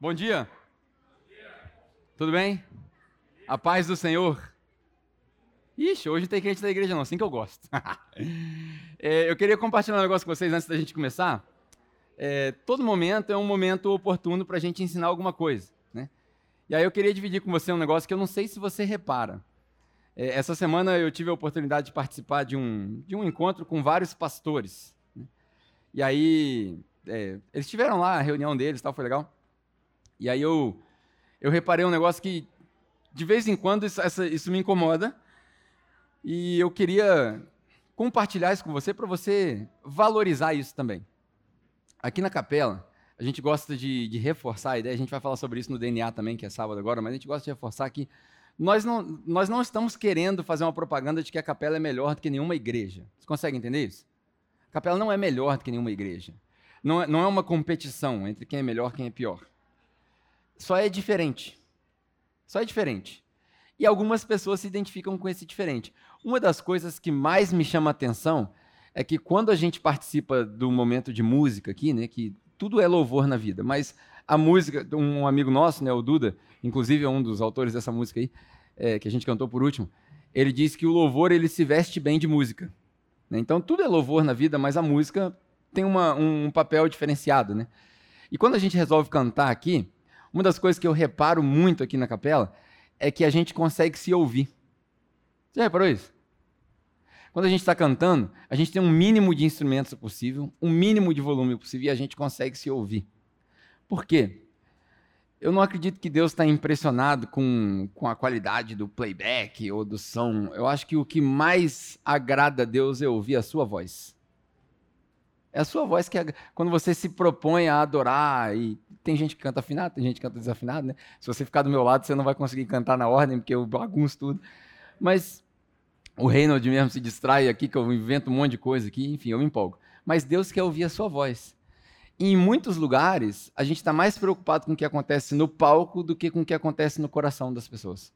Bom dia. Tudo bem? A paz do Senhor. Ixi, hoje não tem crente da igreja não, assim que eu gosto. é, eu queria compartilhar um negócio com vocês antes da gente começar. É, todo momento é um momento oportuno para a gente ensinar alguma coisa. Né? E aí eu queria dividir com você um negócio que eu não sei se você repara. É, essa semana eu tive a oportunidade de participar de um, de um encontro com vários pastores. Né? E aí é, eles tiveram lá a reunião deles, tal, foi legal. E aí eu, eu reparei um negócio que, de vez em quando, isso, essa, isso me incomoda. E eu queria compartilhar isso com você para você valorizar isso também. Aqui na capela, a gente gosta de, de, reforçar a ideia, a gente vai falar sobre isso no DNA também, que é sábado agora, mas a gente gosta de reforçar que nós não, nós não estamos querendo fazer uma propaganda de que a capela é melhor do que nenhuma igreja. Você consegue entender isso? A capela não é melhor do que nenhuma igreja. Não é, não é uma competição entre quem é melhor e quem é pior só é diferente. Só é diferente. E algumas pessoas se identificam com esse diferente. Uma das coisas que mais me chama a atenção é que quando a gente participa do momento de música aqui, né, que tudo é louvor na vida, mas a música, um amigo nosso, né, o Duda, inclusive é um dos autores dessa música aí, é, que a gente cantou por último, ele diz que o louvor ele se veste bem de música. Né? Então tudo é louvor na vida, mas a música tem uma, um papel diferenciado, né? E quando a gente resolve cantar aqui, uma das coisas que eu reparo muito aqui na capela é que a gente consegue se ouvir. Você reparou isso? Quando a gente está cantando, a gente tem um mínimo de instrumentos possível, um mínimo de volume possível e a gente consegue se ouvir. Por quê? Eu não acredito que Deus está impressionado com, com a qualidade do playback ou do som. Eu acho que o que mais agrada a Deus é ouvir a sua voz. É a sua voz que, quando você se propõe a adorar, e tem gente que canta afinado, tem gente que canta desafinado, né? Se você ficar do meu lado, você não vai conseguir cantar na ordem, porque eu bagunço tudo. Mas o Reynold mesmo se distrai aqui, que eu invento um monte de coisa aqui, enfim, eu me empolgo. Mas Deus quer ouvir a sua voz. E em muitos lugares, a gente está mais preocupado com o que acontece no palco do que com o que acontece no coração das pessoas.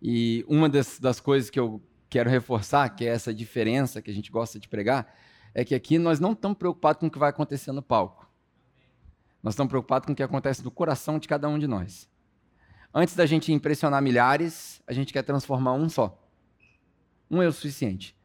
E uma das, das coisas que eu quero reforçar, que é essa diferença que a gente gosta de pregar, é que aqui nós não estamos preocupados com o que vai acontecer no palco. Nós estamos preocupados com o que acontece no coração de cada um de nós. Antes da gente impressionar milhares, a gente quer transformar um só. Um é o suficiente.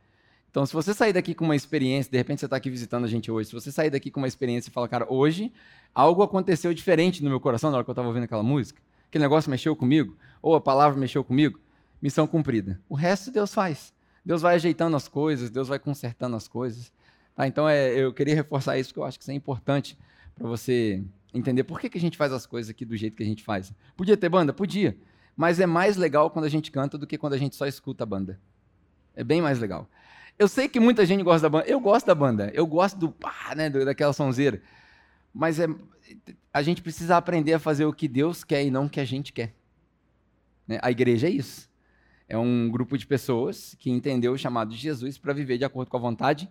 Então, se você sair daqui com uma experiência, de repente você está aqui visitando a gente hoje, se você sair daqui com uma experiência e falar, cara, hoje algo aconteceu diferente no meu coração na hora que eu estava ouvindo aquela música, aquele negócio mexeu comigo, ou a palavra mexeu comigo, missão cumprida. O resto Deus faz. Deus vai ajeitando as coisas, Deus vai consertando as coisas. Tá? Então, é, eu queria reforçar isso, porque eu acho que isso é importante para você entender por que, que a gente faz as coisas aqui do jeito que a gente faz. Podia ter banda? Podia. Mas é mais legal quando a gente canta do que quando a gente só escuta a banda. É bem mais legal. Eu sei que muita gente gosta da banda. Eu gosto da banda. Eu gosto do pá, né, daquela sonzeira. Mas é, a gente precisa aprender a fazer o que Deus quer e não o que a gente quer. Né? A igreja é isso. É um grupo de pessoas que entendeu o chamado de Jesus para viver de acordo com a vontade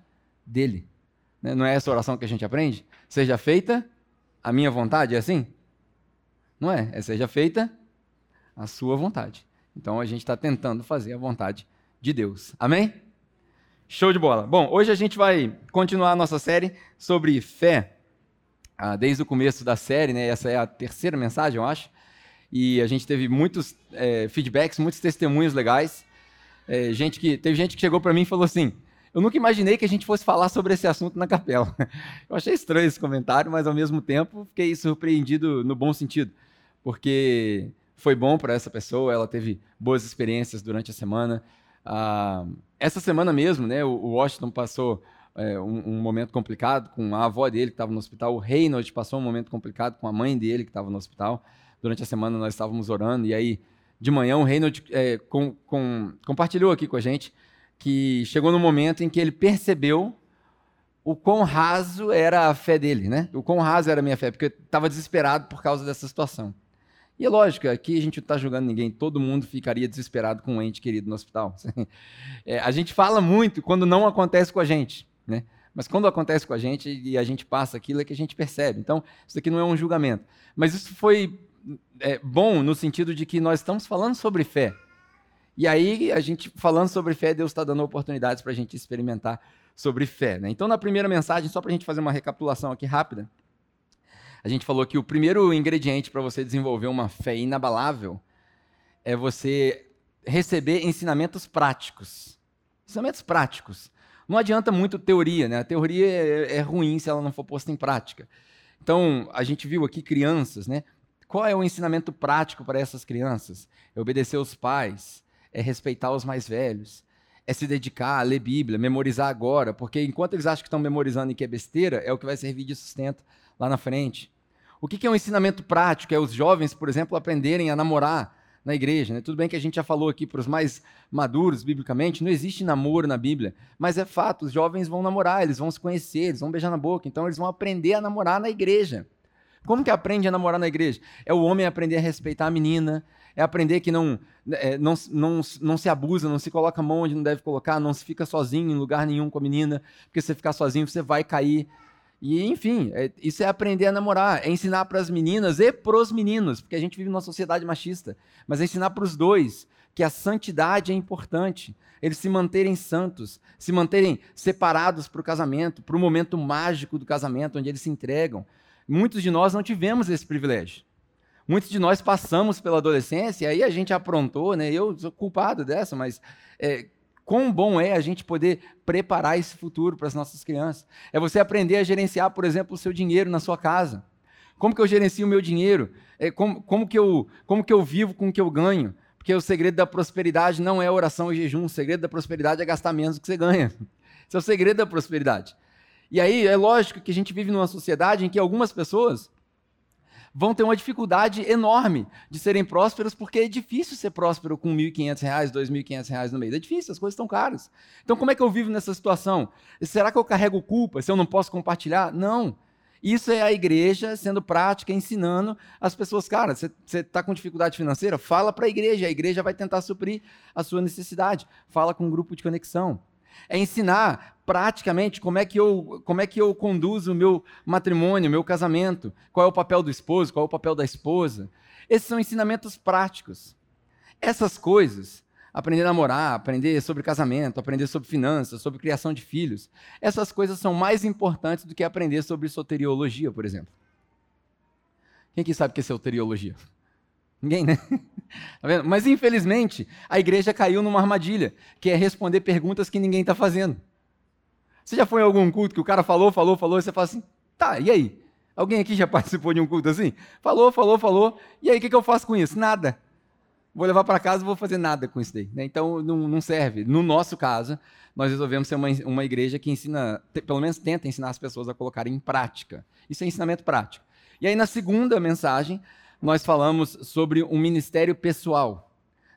dele. Né? Não é essa oração que a gente aprende? Seja feita a minha vontade, é assim? Não é, é seja feita a sua vontade. Então a gente está tentando fazer a vontade de Deus. Amém? Show de bola. Bom, hoje a gente vai continuar a nossa série sobre fé. Ah, desde o começo da série, né? Essa é a terceira mensagem, eu acho. E a gente teve muitos é, feedbacks, muitos testemunhos legais. É, gente que teve gente que chegou para mim e falou assim: eu nunca imaginei que a gente fosse falar sobre esse assunto na capela. Eu achei estranho esse comentário, mas ao mesmo tempo fiquei surpreendido no bom sentido, porque foi bom para essa pessoa, ela teve boas experiências durante a semana. Ah, essa semana mesmo, né, o Washington passou é, um, um, momento complicado com a avó dele que estava no hospital, o Reynolds passou um momento complicado com a mãe dele que estava no hospital. Durante a semana nós estávamos orando e aí de manhã o Reynolds é, com, com, compartilhou aqui com a gente que chegou no momento em que ele percebeu o quão raso era a fé dele, né? O quão raso era a minha fé, porque eu estava desesperado por causa dessa situação. E é lógico, aqui a gente não está julgando ninguém, todo mundo ficaria desesperado com um ente querido no hospital. É, a gente fala muito quando não acontece com a gente, né? Mas quando acontece com a gente e a gente passa aquilo, é que a gente percebe. Então, isso aqui não é um julgamento. Mas isso foi é, bom no sentido de que nós estamos falando sobre fé. E aí, a gente falando sobre fé, Deus está dando oportunidades para a gente experimentar sobre fé. Né? Então, na primeira mensagem, só para a gente fazer uma recapitulação aqui rápida, A gente falou que o primeiro ingrediente para você desenvolver uma fé inabalável é você receber ensinamentos práticos. Ensinamentos práticos. Não adianta muito teoria, né? A teoria é, é ruim se ela não for posta em prática. Então, a gente viu aqui crianças, né? Qual é o ensinamento prático para essas crianças? É obedecer aos pais, é respeitar os mais velhos, é se dedicar a ler Bíblia, memorizar agora, porque enquanto eles acham que estão memorizando e que é besteira, é o que vai servir de sustento lá na frente. O que é um ensinamento prático? É os jovens, por exemplo, aprenderem a namorar na igreja. Né? Tudo bem que a gente já falou aqui para os mais maduros, biblicamente, não existe namoro na Bíblia, mas é fato, os jovens vão namorar, eles vão se conhecer, eles vão beijar na boca, então eles vão aprender a namorar na igreja. Como que aprende a namorar na igreja? É o homem aprender a respeitar a menina, é aprender que não, é, não, não, não se abusa, não se coloca a mão onde não deve colocar, não se fica sozinho em lugar nenhum com a menina, porque se você ficar sozinho você vai cair. E, enfim, é, isso é aprender a namorar, é ensinar para as meninas e para os meninos, porque a gente vive numa sociedade machista, mas é ensinar para os dois que a santidade é importante, eles se manterem santos, se manterem separados para o casamento, para o momento mágico do casamento, onde eles se entregam. Muitos de nós não tivemos esse privilégio. Muitos de nós passamos pela adolescência e aí a gente aprontou, né? Eu sou culpado dessa, mas é, quão bom é a gente poder preparar esse futuro para as nossas crianças. É você aprender a gerenciar, por exemplo, o seu dinheiro na sua casa. Como que eu gerencio o meu dinheiro? É, como, como, que eu, como que eu vivo com o que eu ganho? Porque o segredo da prosperidade não é oração e jejum. O segredo da prosperidade é gastar menos do que você ganha. Esse é o segredo da prosperidade. E aí é lógico que a gente vive numa sociedade em que algumas pessoas vão ter uma dificuldade enorme de serem prósperos, porque é difícil ser próspero com R$ 1.500, R$ 2.500 no mês. É difícil, as coisas estão caras. Então, como é que eu vivo nessa situação? Será que eu carrego culpa se eu não posso compartilhar? Não. Isso é a igreja sendo prática, ensinando as pessoas, cara, você está com dificuldade financeira? Fala para a igreja, a igreja vai tentar suprir a sua necessidade. Fala com um grupo de conexão. É ensinar praticamente como é que eu, como é que eu conduzo o meu matrimônio, meu casamento, qual é o papel do esposo, qual é o papel da esposa. Esses são ensinamentos práticos. Essas coisas, aprender a namorar, aprender sobre casamento, aprender sobre finanças, sobre criação de filhos, essas coisas são mais importantes do que aprender sobre soteriologia, por exemplo. Quem que sabe o que é soteriologia? Ninguém, né? Tá Mas infelizmente, a igreja caiu numa armadilha, que é responder perguntas que ninguém está fazendo. Você já foi em algum culto que o cara falou, falou, falou, e você fala assim, tá, e aí? Alguém aqui já participou de um culto assim? Falou, falou, falou, e aí o que, que eu faço com isso? Nada. Vou levar para casa e vou fazer nada com isso daí. Né? Então não, não, serve. No nosso caso, nós resolvemos ser uma, uma igreja que ensina, pelo menos tenta ensinar as pessoas a colocarem em prática. Isso é ensinamento prático. E aí na segunda mensagem, nós falamos sobre um ministério pessoal.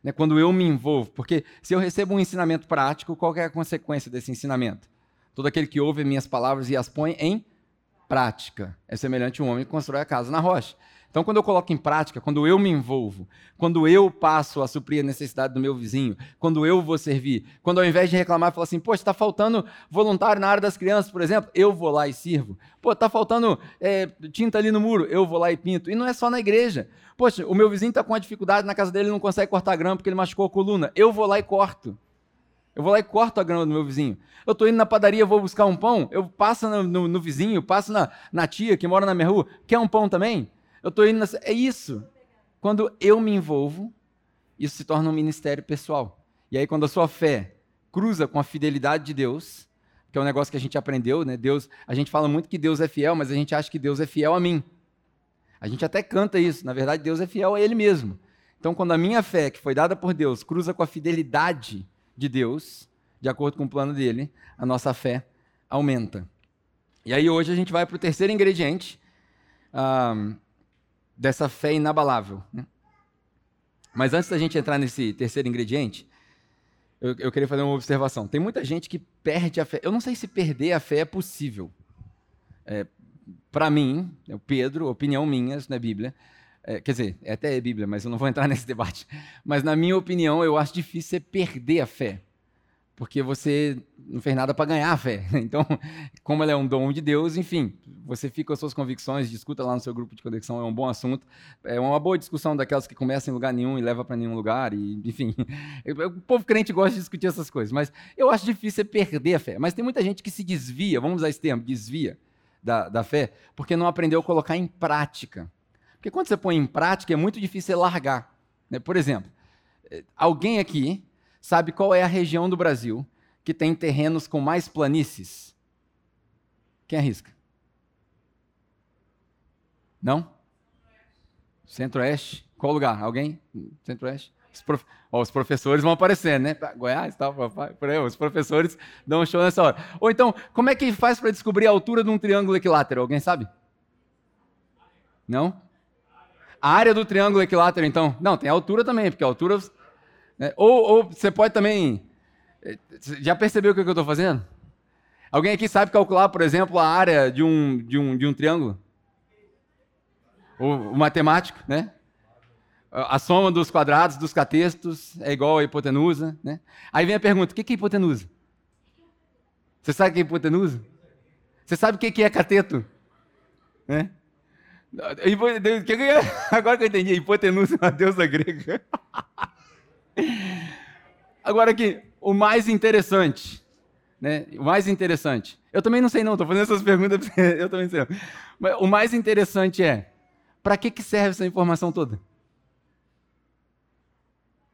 Né? Quando eu me envolvo. Porque se eu recebo um ensinamento prático, qual é a consequência desse ensinamento? Todo aquele que ouve minhas palavras e as põe em prática é semelhante a um homem que constrói a casa na rocha. Então, quando eu coloco em prática, quando eu me envolvo, quando eu passo a suprir a necessidade do meu vizinho, quando eu vou servir, quando ao invés de reclamar, falar assim, poxa, está faltando voluntário na área das crianças, por exemplo, eu vou lá e sirvo. Pô, está faltando é, tinta ali no muro, eu vou lá e pinto. E não é só na igreja. Poxa, o meu vizinho está com uma dificuldade na casa dele, ele não consegue cortar grama porque ele machucou a coluna. Eu vou lá e corto. Eu vou lá e corto a grama do meu vizinho. Eu estou indo na padaria, vou buscar um pão, eu passo no, no, no vizinho, passo na, na, tia que mora na minha rua, quer um pão também? Eu estou indo. Na... É isso. Quando eu me envolvo, isso se torna um ministério pessoal. E aí, quando a sua fé cruza com a fidelidade de Deus, que é um negócio que a gente aprendeu, né? Deus, a gente fala muito que Deus é fiel, mas a gente acha que Deus é fiel a mim. A gente até canta isso. Na verdade, Deus é fiel a Ele mesmo. Então, quando a minha fé, que foi dada por Deus, cruza com a fidelidade de Deus, de acordo com o plano dele, a nossa fé aumenta. E aí hoje a gente vai para o terceiro ingrediente dessa fé inabalável. Né? Mas antes da gente entrar nesse terceiro ingrediente, eu, eu, queria fazer uma observação. Tem muita gente que perde a fé. Eu não sei se perder a fé é possível. É, para mim, o Pedro, opinião minha, isso não é Bíblia, é, quer dizer, é até é Bíblia, mas eu não vou entrar nesse debate. Mas, na minha opinião, eu acho difícil você perder a fé. Porque você não fez nada para ganhar a fé. Então, como ela é um dom de Deus, enfim, você fica com as suas convicções, discuta lá no seu grupo de conexão, é um bom assunto. É uma boa discussão daquelas que começam em lugar nenhum e leva para nenhum lugar. E, enfim, o povo crente gosta de discutir essas coisas. Mas eu acho difícil você perder a fé. Mas tem muita gente que se desvia, vamos usar esse termo, desvia da, da fé? Porque não aprendeu a colocar em prática. Porque quando você põe em prática, é muito difícil largar. Né? Por exemplo, eh, alguém aqui sabe qual é a região do Brasil que tem terrenos com mais planícies? Quem arrisca? Não? Centro-Oeste? Qual lugar? Alguém? Centro-Oeste? Os, prof... oh, os, professores vão aparecer, né? Goiás, tal, por aí, os professores dão um show nessa hora. Ou então, como é que faz para descobrir a altura de um triângulo equilátero? Alguém sabe? Não? A área do triângulo equilátero, então? Não, tem altura também, porque a altura. Né? Ou, ou, você pode também. Eh, já percebeu o que eu estou fazendo? Alguém aqui sabe calcular, por exemplo, a área de um, de um, de um triângulo? O, o matemático, né? A soma dos quadrados dos catextos é igual a hipotenusa, né? Aí vem a pergunta: o que é hipotenusa? Você sabe o que é hipotenusa? Você sabe o que é cateto? Né? Agora que eu entendi, hipotenusa é uma deusa grega. Agora aqui, o mais interessante, né? O mais interessante. Eu também não sei não, estou fazendo essas perguntas, eu também sei. Mas o mais interessante é, para que, que serve essa informação toda?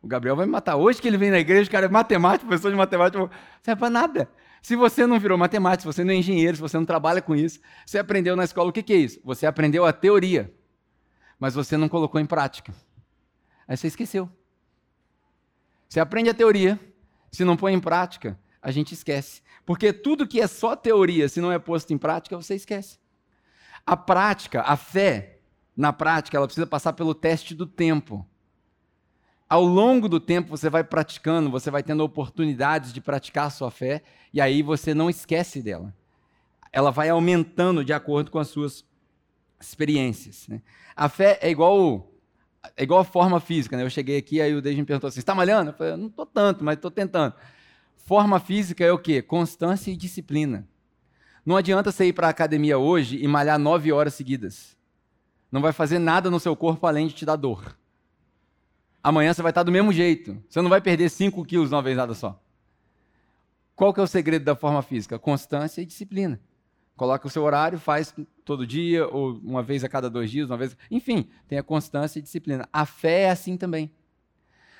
O Gabriel vai me matar. Hoje que ele vem na igreja, o cara é matemático, professor de matemática, não serve para nada. Se você não virou matemático, se você não é engenheiro, se você não trabalha com isso, você aprendeu na escola o que, que é isso? Você aprendeu a teoria, mas você não colocou em prática. Aí você esqueceu. Você aprende a teoria, se não põe em prática, a gente esquece. Porque tudo que é só teoria, se não é posto em prática, você esquece. A prática, a fé, na prática, ela precisa passar pelo teste do tempo ao longo do tempo você vai praticando, você vai tendo oportunidades de praticar a sua fé, e aí você não esquece dela. Ela vai aumentando de acordo com as suas experiências. Né? A fé é igual é igual a forma física. Né? Eu cheguei aqui, aí o Deide me perguntou assim: está malhando? Eu falei: não estou tanto, mas estou tentando. Forma física é o quê? Constância e disciplina. Não adianta você ir para a academia hoje e malhar nove horas seguidas. Não vai fazer nada no seu corpo além de te dar dor amanhã você vai estar do mesmo jeito. Você não vai perder 5 quilos de uma vez nada só. Qual que é o segredo da forma física? Constância e disciplina. Coloca o seu horário, faz todo dia, ou uma vez a cada dois dias, uma vez. Enfim, tenha constância e disciplina. A fé é assim também.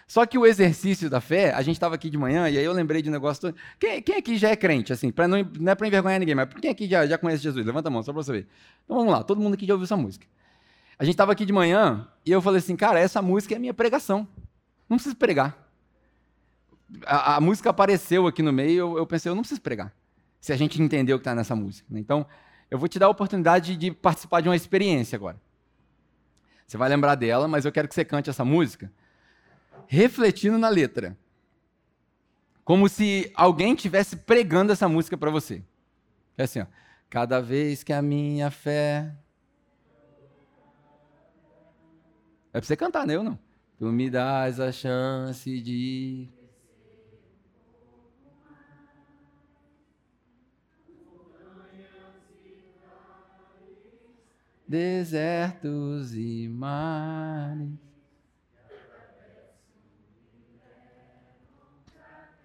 Só que o exercício da fé, a gente estava aqui de manhã, e aí eu lembrei de um negócio todo. Quem, quem aqui já é crente, assim, pra não, não é para envergonhar ninguém, mas quem aqui já, já conhece Jesus? Levanta a mão, só para você ver. Então vamos lá, todo mundo aqui já ouviu essa música. A gente estava aqui de manhã e eu falei assim, cara, essa música é minha pregação. Não preciso pregar. A, a música apareceu aqui no meio, eu, eu, pensei, eu não preciso pregar. Se a gente entender o que está nessa música. Né? Então, eu vou te dar a oportunidade de participar de uma experiência agora. Você vai lembrar dela, mas eu quero que você cante essa música refletindo na letra. Como se alguém estivesse pregando essa música para você. É assim, ó. Cada vez que a minha fé É pra você cantar, né? Eu não. Tu me dás a chance de. Desertos e mares.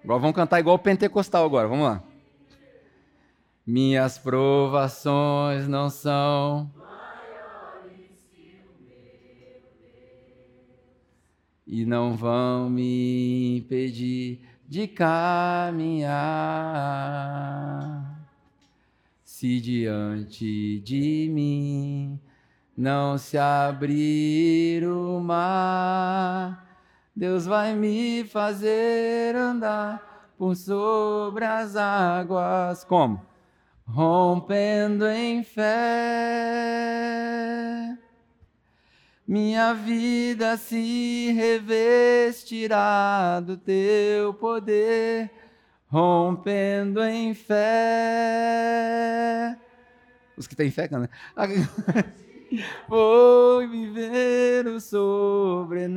Agora vamos cantar igual o pentecostal agora, vamos lá. Minhas provações não são e não vão me impedir de caminhar. Se diante de mim não se abrir o mar, Deus vai me fazer andar por sobre as águas. Como? Rompendo em fé minha vida se revestirá do teu poder, rompendo em fé. Os que têm fé, né? Vou viver o sobrenatural,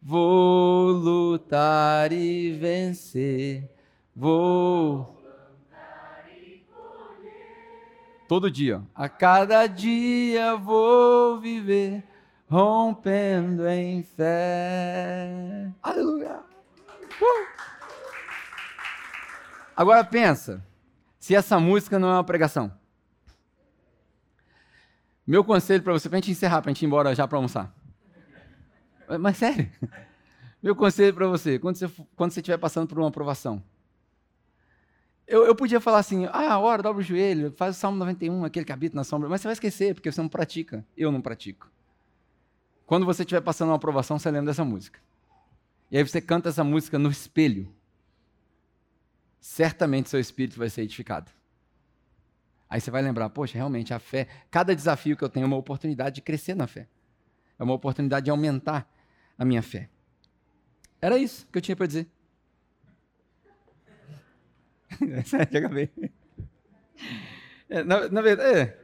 vou lutar e vencer, vou Todo dia. A cada dia vou viver rompendo em fé. Aleluia. Agora pensa, se essa música não é uma pregação? Meu conselho para você, para a gente encerrar, para a gente ir embora já para almoçar. Mas sério, meu conselho para você, quando você quando você estiver passando por uma aprovação, eu, eu podia falar assim, ah, ora, dobra o joelho, faz o Salmo 91, aquele que habita na sombra, mas você vai esquecer, porque você não pratica. Eu não pratico. Quando você estiver passando uma aprovação, você lembra dessa música. E aí você canta essa música no espelho. Certamente seu espírito vai ser edificado. Aí você vai lembrar, poxa, realmente a fé, cada desafio que eu tenho é uma oportunidade de crescer na fé. É uma oportunidade de aumentar a minha fé. Era isso que eu tinha para dizer. Já acabei. É, na, na, verdade, é.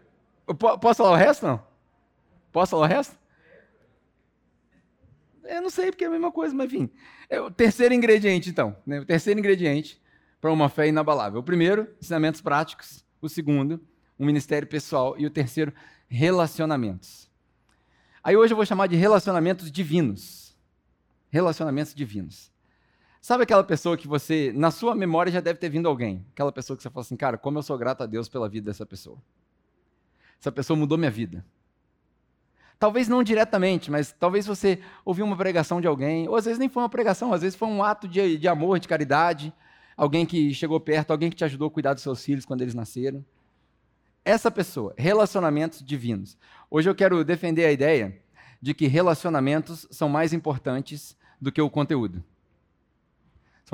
posso falar o resto, não? Posso falar o resto? Eu não sei, porque é a mesma coisa, mas enfim. É o terceiro ingrediente, então. Né? O terceiro ingrediente para uma fé inabalável. O primeiro, ensinamentos práticos. O segundo, um ministério pessoal. E o terceiro, relacionamentos. Aí hoje eu vou chamar de relacionamentos divinos. Relacionamentos divinos. Sabe aquela pessoa que você, na sua memória, já deve ter vindo alguém? Aquela pessoa que você fala assim, cara, como eu sou grato a Deus pela vida dessa pessoa. Essa pessoa mudou minha vida. Talvez não diretamente, mas talvez você ouviu uma pregação de alguém, ou às vezes nem foi uma pregação, às vezes foi um ato de, de amor, de caridade, alguém que chegou perto, alguém que te ajudou a cuidar dos seus filhos quando eles nasceram. Essa pessoa, relacionamentos divinos. Hoje eu quero defender a ideia de que relacionamentos são mais importantes do que o conteúdo.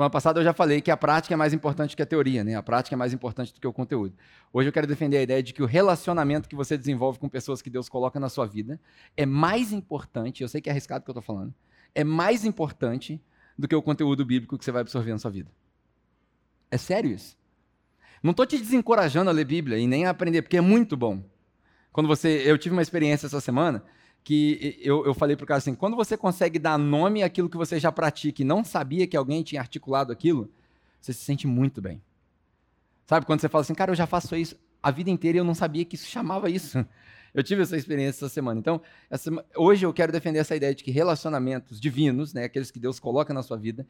Semana passada eu já falei que a prática é mais importante que a teoria, né? A prática é mais importante do que o conteúdo. Hoje eu quero defender a ideia de que o relacionamento que você desenvolve com pessoas que Deus coloca na sua vida é mais importante, eu sei que é arriscado o que eu estou falando, é mais importante do que o conteúdo bíblico que você vai absorver na sua vida. É sério isso. Não estou te desencorajando a ler Bíblia e nem a aprender, porque é muito bom. Quando você, eu tive uma experiência essa semana que eu, eu falei para o cara assim: quando você consegue dar nome àquilo que você já pratica e não sabia que alguém tinha articulado aquilo, você se sente muito bem. Sabe quando você fala assim, cara, eu já faço isso a vida inteira e eu não sabia que isso chamava isso. Eu tive essa experiência essa semana. Então, essa, hoje eu quero defender essa ideia de que relacionamentos divinos, né, aqueles que Deus coloca na sua vida,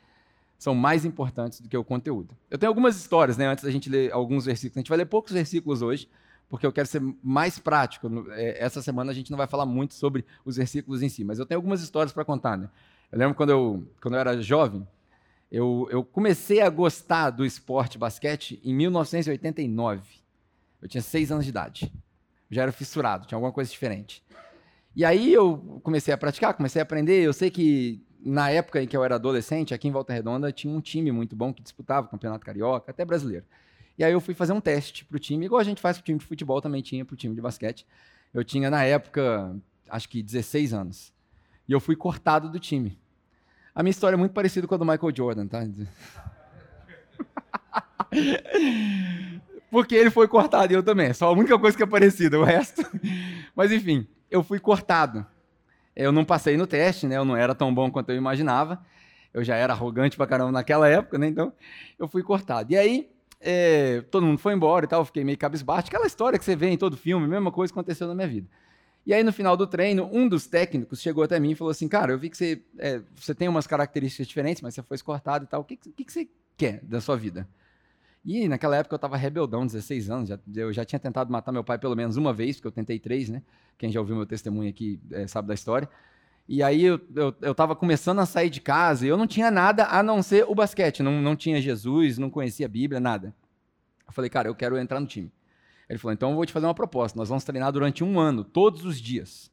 são mais importantes do que o conteúdo. Eu tenho algumas histórias, né, antes da gente ler alguns versículos. A gente vai ler poucos versículos hoje, porque eu quero ser mais prático. É, essa semana a gente não vai falar muito sobre os versículos em si, mas eu tenho algumas histórias para contar. Né? Eu lembro quando eu, quando eu era jovem, eu, eu comecei a gostar do esporte basquete em 1989. Eu tinha seis anos de idade. Eu já era fissurado, tinha alguma coisa diferente. E aí eu comecei a praticar, comecei a aprender. Eu sei que na época em que eu era adolescente, aqui em Volta Redonda, tinha um time muito bom que disputava o Campeonato Carioca, até brasileiro. E aí eu fui fazer um teste para o time, igual a gente faz para o time de futebol, também tinha para o time de basquete. Eu tinha, na época, acho que 16 anos. E eu fui cortado do time. A minha história é muito parecida com a do Michael Jordan, tá? Porque ele foi cortado e eu também. Só a única coisa que é parecida, o resto. Mas enfim, eu fui cortado. Eu não passei no teste, né? Eu não era tão bom quanto eu imaginava. Eu já era arrogante pra caramba naquela época, né? Então, eu fui cortado. E aí, é, todo mundo foi embora e tal, fiquei meio cabisbaixo. Aquela história que você vê em todo filme, mesma coisa aconteceu na minha vida. E aí, no final do treino, um dos técnicos chegou até mim e falou assim: Cara, eu vi que você, é, você tem umas características diferentes, mas você foi escortado e tal. O que, que, que você quer da sua vida? E naquela época eu estava rebeldão, 16 anos, já, eu já tinha tentado matar meu pai pelo menos uma vez, porque eu tentei três, né? Quem já ouviu meu testemunho aqui é, sabe da história. E aí eu estava começando a sair de casa e eu não tinha nada a não ser o basquete. Não, não tinha Jesus, não conhecia a Bíblia, nada. Eu falei, cara, eu quero entrar no time. Ele falou, então eu vou te fazer uma proposta. Nós vamos treinar durante um ano, todos os dias.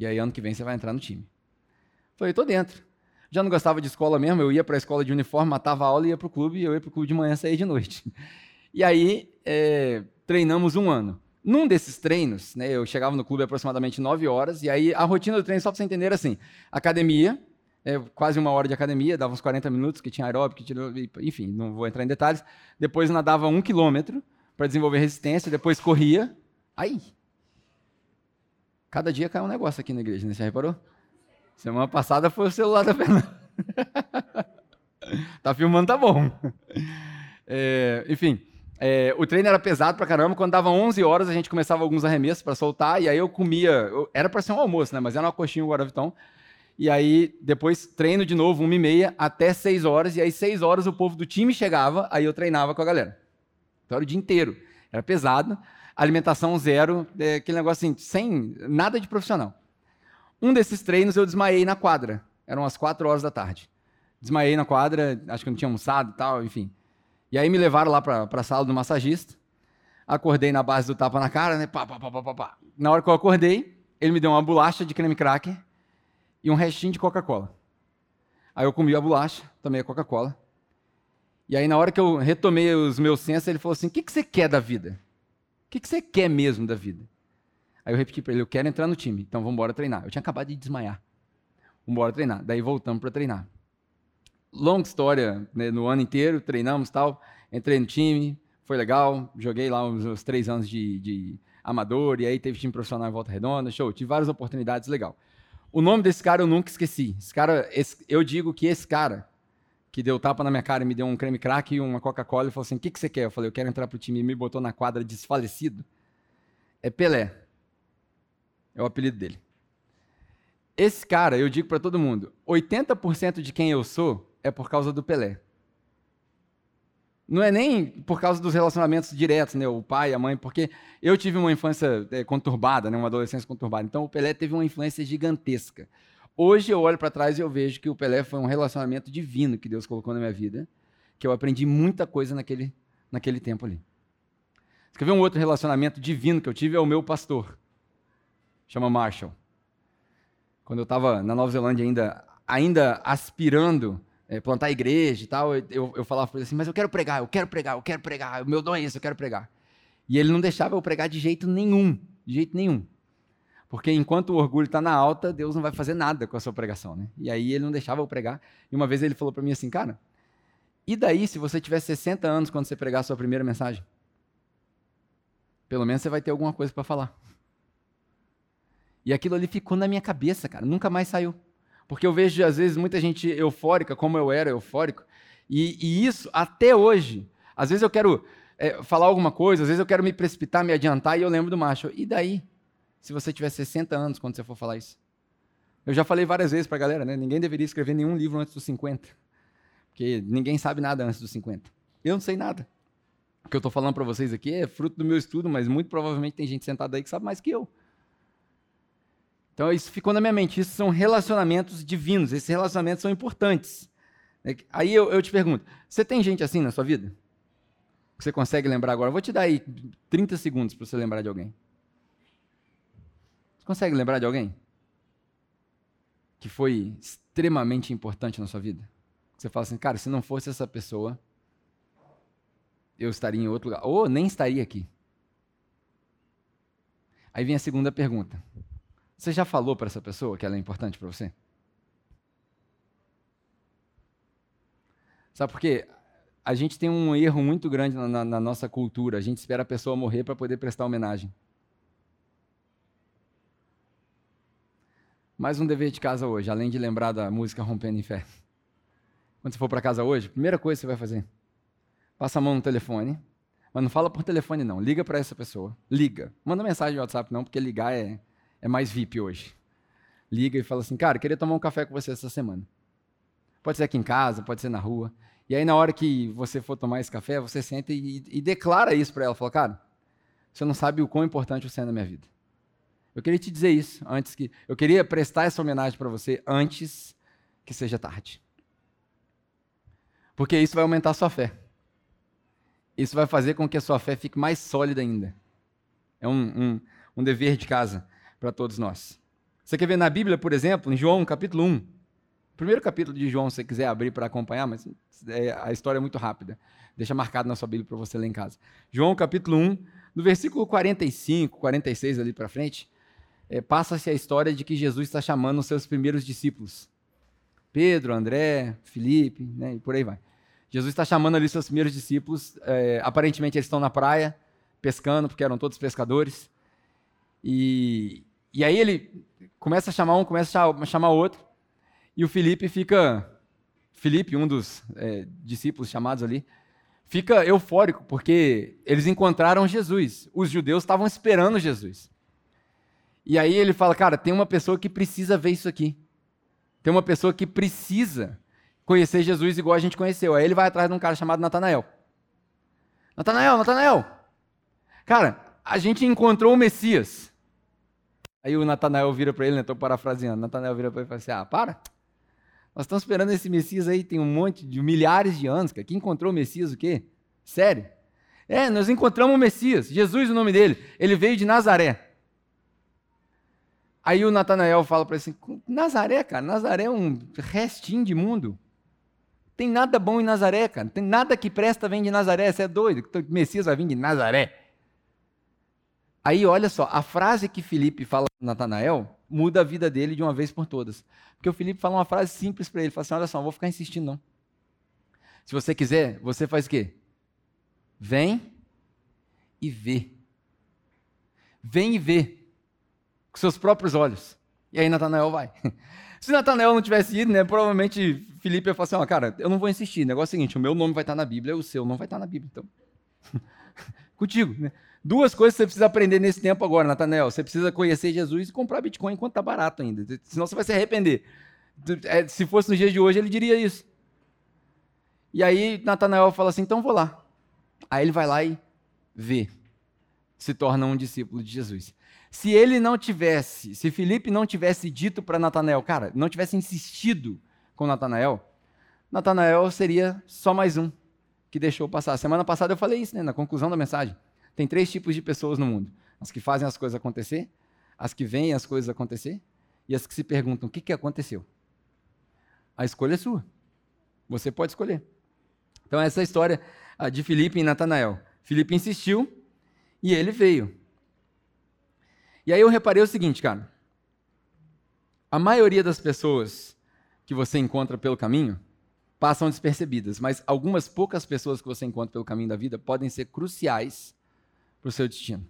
E aí ano que vem você vai entrar no time. Eu falei, tô dentro. Já não gostava de escola mesmo, eu ia para a escola de uniforme, matava a aula e ia para o clube, e eu ia para o clube de manhã saía de noite. E aí é, treinamos um ano. Num desses treinos, né, eu chegava no clube aproximadamente 9 horas, e aí a rotina do treino, só para você entender, assim, academia, é, quase uma hora de academia, dava uns 40 minutos, que tinha aeróbico, enfim, não vou entrar em detalhes. Depois nadava um quilômetro para desenvolver resistência, depois corria. Aí, cada dia cai um negócio aqui na igreja, né? Você reparou? Semana passada foi o celular da Fernanda. tá filmando, tá bom. É, enfim, é, o treino era pesado pra caramba. Quando dava 11 horas, a gente começava alguns arremessos para soltar. E aí eu comia. Eu, era para ser um almoço, né? Mas era uma coxinha, um guaravitão. E aí, depois, treino de novo, uma e meia, até seis horas. E aí, seis horas, o povo do time chegava. Aí eu treinava com a galera. Então era o dia inteiro. Era pesado, alimentação zero, é, aquele negócio assim, sem nada de profissional. Um desses treinos eu desmaiei na quadra. Eram as quatro horas da tarde. Desmaiei na quadra, acho que não tinha almoçado e tal, enfim. E aí me levaram lá para a sala do massagista. Acordei na base do tapa na cara, né? Pá, pá, pá, pá, pá. Na hora que eu acordei, ele me deu uma bolacha de creme cracker e um restinho de Coca-Cola. Aí eu comi a bolacha, tomei a Coca-Cola. E aí, na hora que eu retomei os meus sensos, ele falou assim: O que, que você quer da vida? O que, que você quer mesmo da vida? Aí eu repeti para ele: Eu quero entrar no time, então vamos embora treinar. Eu tinha acabado de desmaiar. Vamos embora treinar. Daí voltamos para treinar. Longa história, né, no ano inteiro, treinamos tal. Entrei no time, foi legal. Joguei lá uns, uns três anos de, de, amador, e aí teve time profissional em Volta Redonda. Show, tive várias oportunidades, legal. O nome desse cara eu nunca esqueci. Esse cara, esse, eu digo que esse cara que deu tapa na minha cara e me deu um creme crack e uma Coca-Cola e falou assim: O que, que você quer? Eu falei: Eu quero entrar pro time e me botou na quadra desfalecido. É Pelé. É o apelido dele. Esse cara, eu digo para todo mundo: 80% de quem eu sou é por causa do Pelé. Não é nem por causa dos relacionamentos diretos, né? O pai, a mãe, porque eu tive uma infância é, conturbada, né? uma adolescência conturbada. Então o Pelé teve uma influência gigantesca. Hoje eu olho para trás e eu vejo que o Pelé foi um relacionamento divino que Deus colocou na minha vida, que eu aprendi muita coisa naquele, naquele tempo ali. Você quer ver um outro relacionamento divino que eu tive? É o meu pastor. Chama Marshall. Quando eu estava na Nova Zelândia ainda, ainda aspirando é, plantar igreja e tal, eu, eu falava para ele assim, mas eu quero pregar, eu quero pregar, eu quero pregar, o meu dom é esse, eu quero pregar. E ele não deixava eu pregar de jeito nenhum, de jeito nenhum. Porque enquanto o orgulho está na alta, Deus não vai fazer nada com a sua pregação, né? E aí ele não deixava eu pregar. E uma vez ele falou para mim assim, cara, e daí se você tiver 60 anos quando você pregar a sua primeira mensagem? Pelo menos você vai ter alguma coisa para falar. E aquilo ali ficou na minha cabeça, cara, nunca mais saiu. Porque eu vejo, às vezes, muita gente eufórica, como eu era eufórico, e, e isso até hoje. Às vezes eu quero é, falar alguma coisa, às vezes eu quero me precipitar, me adiantar, e eu lembro do macho. E daí? Se você tiver 60 anos quando você for falar isso? Eu já falei várias vezes para a galera, né? Ninguém deveria escrever nenhum livro antes dos 50. Porque ninguém sabe nada antes dos 50. Eu não sei nada. O que eu estou falando para vocês aqui é fruto do meu estudo, mas muito provavelmente tem gente sentada aí que sabe mais que eu. Então isso ficou na minha mente. Isso são relacionamentos divinos. Esses relacionamentos são importantes. É aí eu, eu te pergunto: você tem gente assim na sua vida? Que você consegue lembrar agora? Eu vou te dar aí 30 segundos para você lembrar de alguém. Você consegue lembrar de alguém? Que foi extremamente importante na sua vida? Você fala assim, cara, se não fosse essa pessoa, eu estaria em outro lugar. Ou nem estaria aqui. Aí vem a segunda pergunta. Você já falou para essa pessoa que ela é importante para você? Sabe por quê? A gente tem um erro muito grande na, na, na nossa cultura. A gente espera a pessoa morrer para poder prestar homenagem. Mais um dever de casa hoje, além de lembrar da música Rompendo em Fé. Quando você for para casa hoje, primeira coisa que você vai fazer, passa a mão no telefone, mas não fala por telefone não, liga para essa pessoa, liga. Manda mensagem no WhatsApp não, porque ligar é, é mais VIP hoje. Liga e fala assim, cara, queria tomar um café com você essa semana. Pode ser aqui em casa, pode ser na rua. E aí, na hora que você for tomar esse café, você senta e, e declara isso para ela. Fala, cara, você não sabe o quão importante você é na minha vida. Eu queria te dizer isso antes que. Eu queria prestar essa homenagem para você antes que seja tarde. Porque isso vai aumentar a sua fé. Isso vai fazer com que a sua fé fique mais sólida ainda. É um, um, um dever de casa para todos nós. Você quer ver na Bíblia, por exemplo, em João capítulo 1, primeiro capítulo de João, se você quiser abrir para acompanhar, mas é, a história é muito rápida. Deixa marcado na sua Bíblia para você ler em casa. João capítulo 1, no versículo 45, 46 ali para frente, é, passa-se a história de que Jesus está chamando os seus primeiros discípulos. Pedro, André, Felipe, né, e por aí vai. Jesus está chamando ali seus primeiros discípulos. É, aparentemente eles estão na praia, pescando, porque eram todos pescadores. E, e aí ele começa a chamar um, começa a chamar outro, e o Felipe fica. Felipe, um dos é, discípulos chamados ali, fica eufórico, porque eles encontraram Jesus. Os judeus estavam esperando Jesus. E aí ele fala: Cara, tem uma pessoa que precisa ver isso aqui. Tem uma pessoa que precisa conhecer Jesus igual a gente conheceu. Aí ele vai atrás de um cara chamado Natanael. Natanael, Natanael. Cara, a gente encontrou o Messias. Aí o Natanael vira para ele, né? Estou parafraseando. Natanael vira para ele e fala assim: Ah, para. Nós estamos esperando esse Messias aí, tem um monte de milhares de anos, cara. Quem encontrou o Messias o quê? Sério? É, nós encontramos o Messias, Jesus o nome dele. Ele veio de Nazaré. Aí o Natanael fala para ele assim: Nazaré, cara, Nazaré é um restinho de mundo. Tem nada bom em Nazaré, cara. Tem nada que presta vem de Nazaré. Você é doido? O Messias vai vir de Nazaré. Aí, olha só, a frase que Felipe fala para Natanael muda a vida dele de uma vez por todas. Porque o Felipe fala uma frase simples para ele, fala assim, olha só, não vou ficar insistindo não. Se você quiser, você faz o quê? Vem e vê. Vem e vê. Com seus próprios olhos. E aí Natanael vai. Se Natanael não tivesse ido, né, provavelmente Felipe ia falar assim, ó, cara, eu não vou insistir. O negócio é o seguinte, o meu nome vai estar na Bíblia, o seu não vai estar na Bíblia. Então, contigo, né? Duas coisas que você precisa aprender nesse tempo agora, Natanael. Você precisa conhecer Jesus e comprar Bitcoin enquanto está barato ainda. Senão você vai se arrepender. É, se fosse no dia de hoje, ele diria isso. E aí Natanael fala assim: então vou lá. Aí ele vai lá e vê. Se torna um discípulo de Jesus. Se ele não tivesse, se Felipe não tivesse dito para Natanael, cara, não tivesse insistido com Natanael, Natanael seria só mais um que deixou passar. Semana passada eu falei isso, né, na conclusão da mensagem. Tem três tipos de pessoas no mundo: as que fazem as coisas acontecer, as que veem as coisas acontecer e as que se perguntam o que, que aconteceu. A escolha é sua. Você pode escolher. Então, essa é a história de Filipe e Natanael. Filipe insistiu e ele veio. E aí eu reparei o seguinte, cara. A maioria das pessoas que você encontra pelo caminho passam despercebidas, mas algumas poucas pessoas que você encontra pelo caminho da vida podem ser cruciais para o seu destino.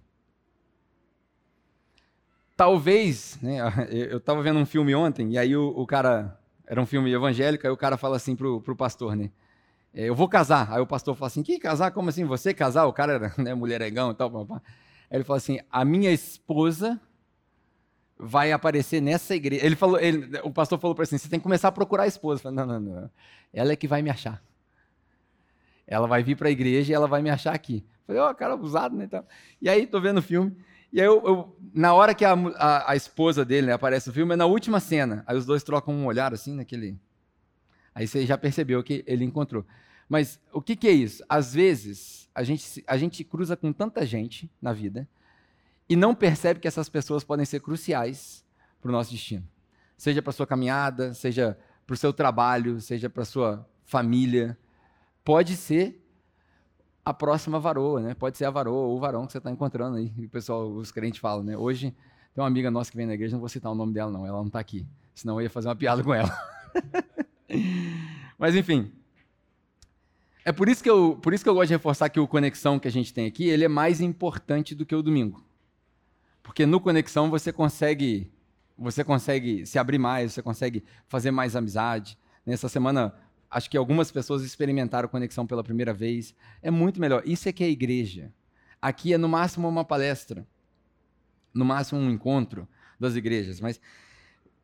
Talvez, né, eu estava vendo um filme ontem, e aí o, o, cara, era um filme evangélico, aí o cara fala assim pro, pro pastor, né? É, eu vou casar. Aí o pastor fala assim: que casar? Como assim? Você casar? O cara era né, mulheregão e tal. Papá. Aí ele fala assim: a minha esposa vai aparecer nessa igreja. Ele falou, ele, o pastor falou para assim: você tem que começar a procurar a esposa. Falei, não, não, não. Ela é que vai me achar. Ela vai vir para a igreja e ela vai me achar aqui. Falei, ó, oh, cara abusado, né? Então, e aí, tô vendo o filme. E aí, eu, eu, na hora que a, a, a esposa dele né, aparece no filme, é na última cena. Aí os dois trocam um olhar assim, naquele. Aí você já percebeu que ele encontrou. Mas o que, que é isso? Às vezes, a gente, a gente cruza com tanta gente na vida e não percebe que essas pessoas podem ser cruciais para o nosso destino. Seja para sua caminhada, seja para o seu trabalho, seja para sua família. Pode ser a próxima varoa, né? Pode ser a varoa ou o varão que você está encontrando aí. O pessoal, os crentes falam, né? Hoje tem uma amiga nossa que vem na igreja, não vou citar o nome dela, não. Ela não está aqui. Senão eu ia fazer uma piada com ela. Mas enfim. É por isso, que eu, por isso que eu gosto de reforçar que o conexão que a gente tem aqui, ele é mais importante do que o domingo. Porque no conexão você consegue você consegue se abrir mais, você consegue fazer mais amizade. Nessa semana acho que algumas pessoas experimentaram conexão pela primeira vez. É muito melhor. Isso é que é igreja. Aqui é no máximo uma palestra, no máximo um encontro das igrejas, mas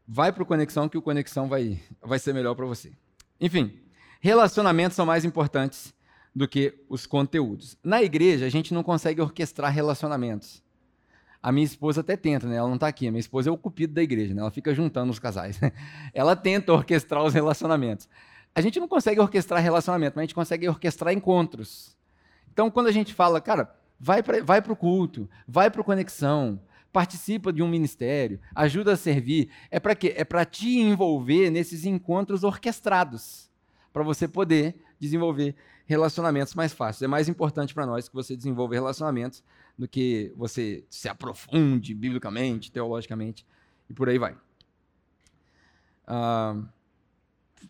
vai para o conexão que o conexão vai, vai ser melhor para você. Enfim, relacionamentos são mais importantes do que os conteúdos. Na igreja, a gente não consegue orquestrar relacionamentos. A minha esposa até tenta, né? Ela não está aqui. A minha esposa é o cupido da igreja, né? Ela fica juntando os casais. Ela tenta orquestrar os relacionamentos a gente não consegue orquestrar relacionamento, mas a gente consegue orquestrar encontros. Então, quando a gente fala, cara, vai para vai o culto, vai para conexão, participa de um ministério, ajuda a servir, é para quê? É para te envolver nesses encontros orquestrados, para você poder desenvolver relacionamentos mais fáceis. É mais importante para nós que você desenvolva relacionamentos do que você se aprofunde biblicamente, teologicamente e por aí vai. Uh,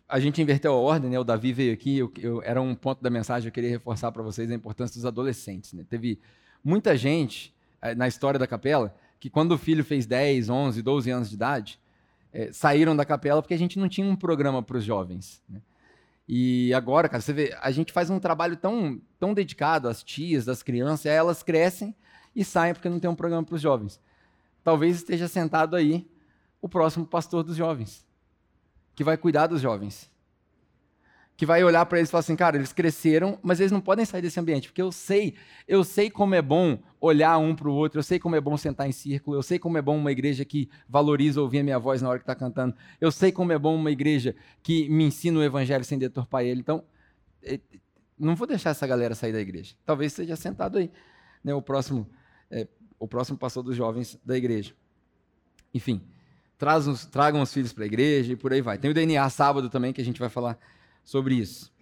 a gente inverteu a ordem, né? O Davi veio aqui, eu, eu, era um ponto da mensagem que eu queria reforçar para vocês a importância dos adolescentes. Né? Teve muita gente eh, na história da capela que quando o filho fez 10, 11, 12 anos de idade, eh, saíram da capela porque a gente não tinha um programa para os jovens. Né? E agora, cara, você vê, a gente faz um trabalho tão, tão dedicado às tias, das crianças, elas crescem e saem porque não tem um programa para os jovens. Talvez esteja sentado aí o próximo pastor dos jovens que vai cuidar dos jovens. que vai olhar para eles e falar assim, cara, eles cresceram, mas eles não podem sair desse ambiente, porque eu sei, eu sei como é bom olhar um para o outro, eu sei como é bom sentar em círculo, eu sei como é bom uma igreja que valoriza ouvir a minha voz na hora que está cantando, eu sei como é bom uma igreja que me ensina o evangelho sem deturpar ele. Então, é, não vou deixar essa galera sair da igreja. Talvez seja sentado aí, né, o próximo, é, o próximo pastor dos jovens da igreja. Enfim, os, tragam os filhos para a igreja e por aí vai. Tem o DNA sábado também que a gente vai falar sobre isso.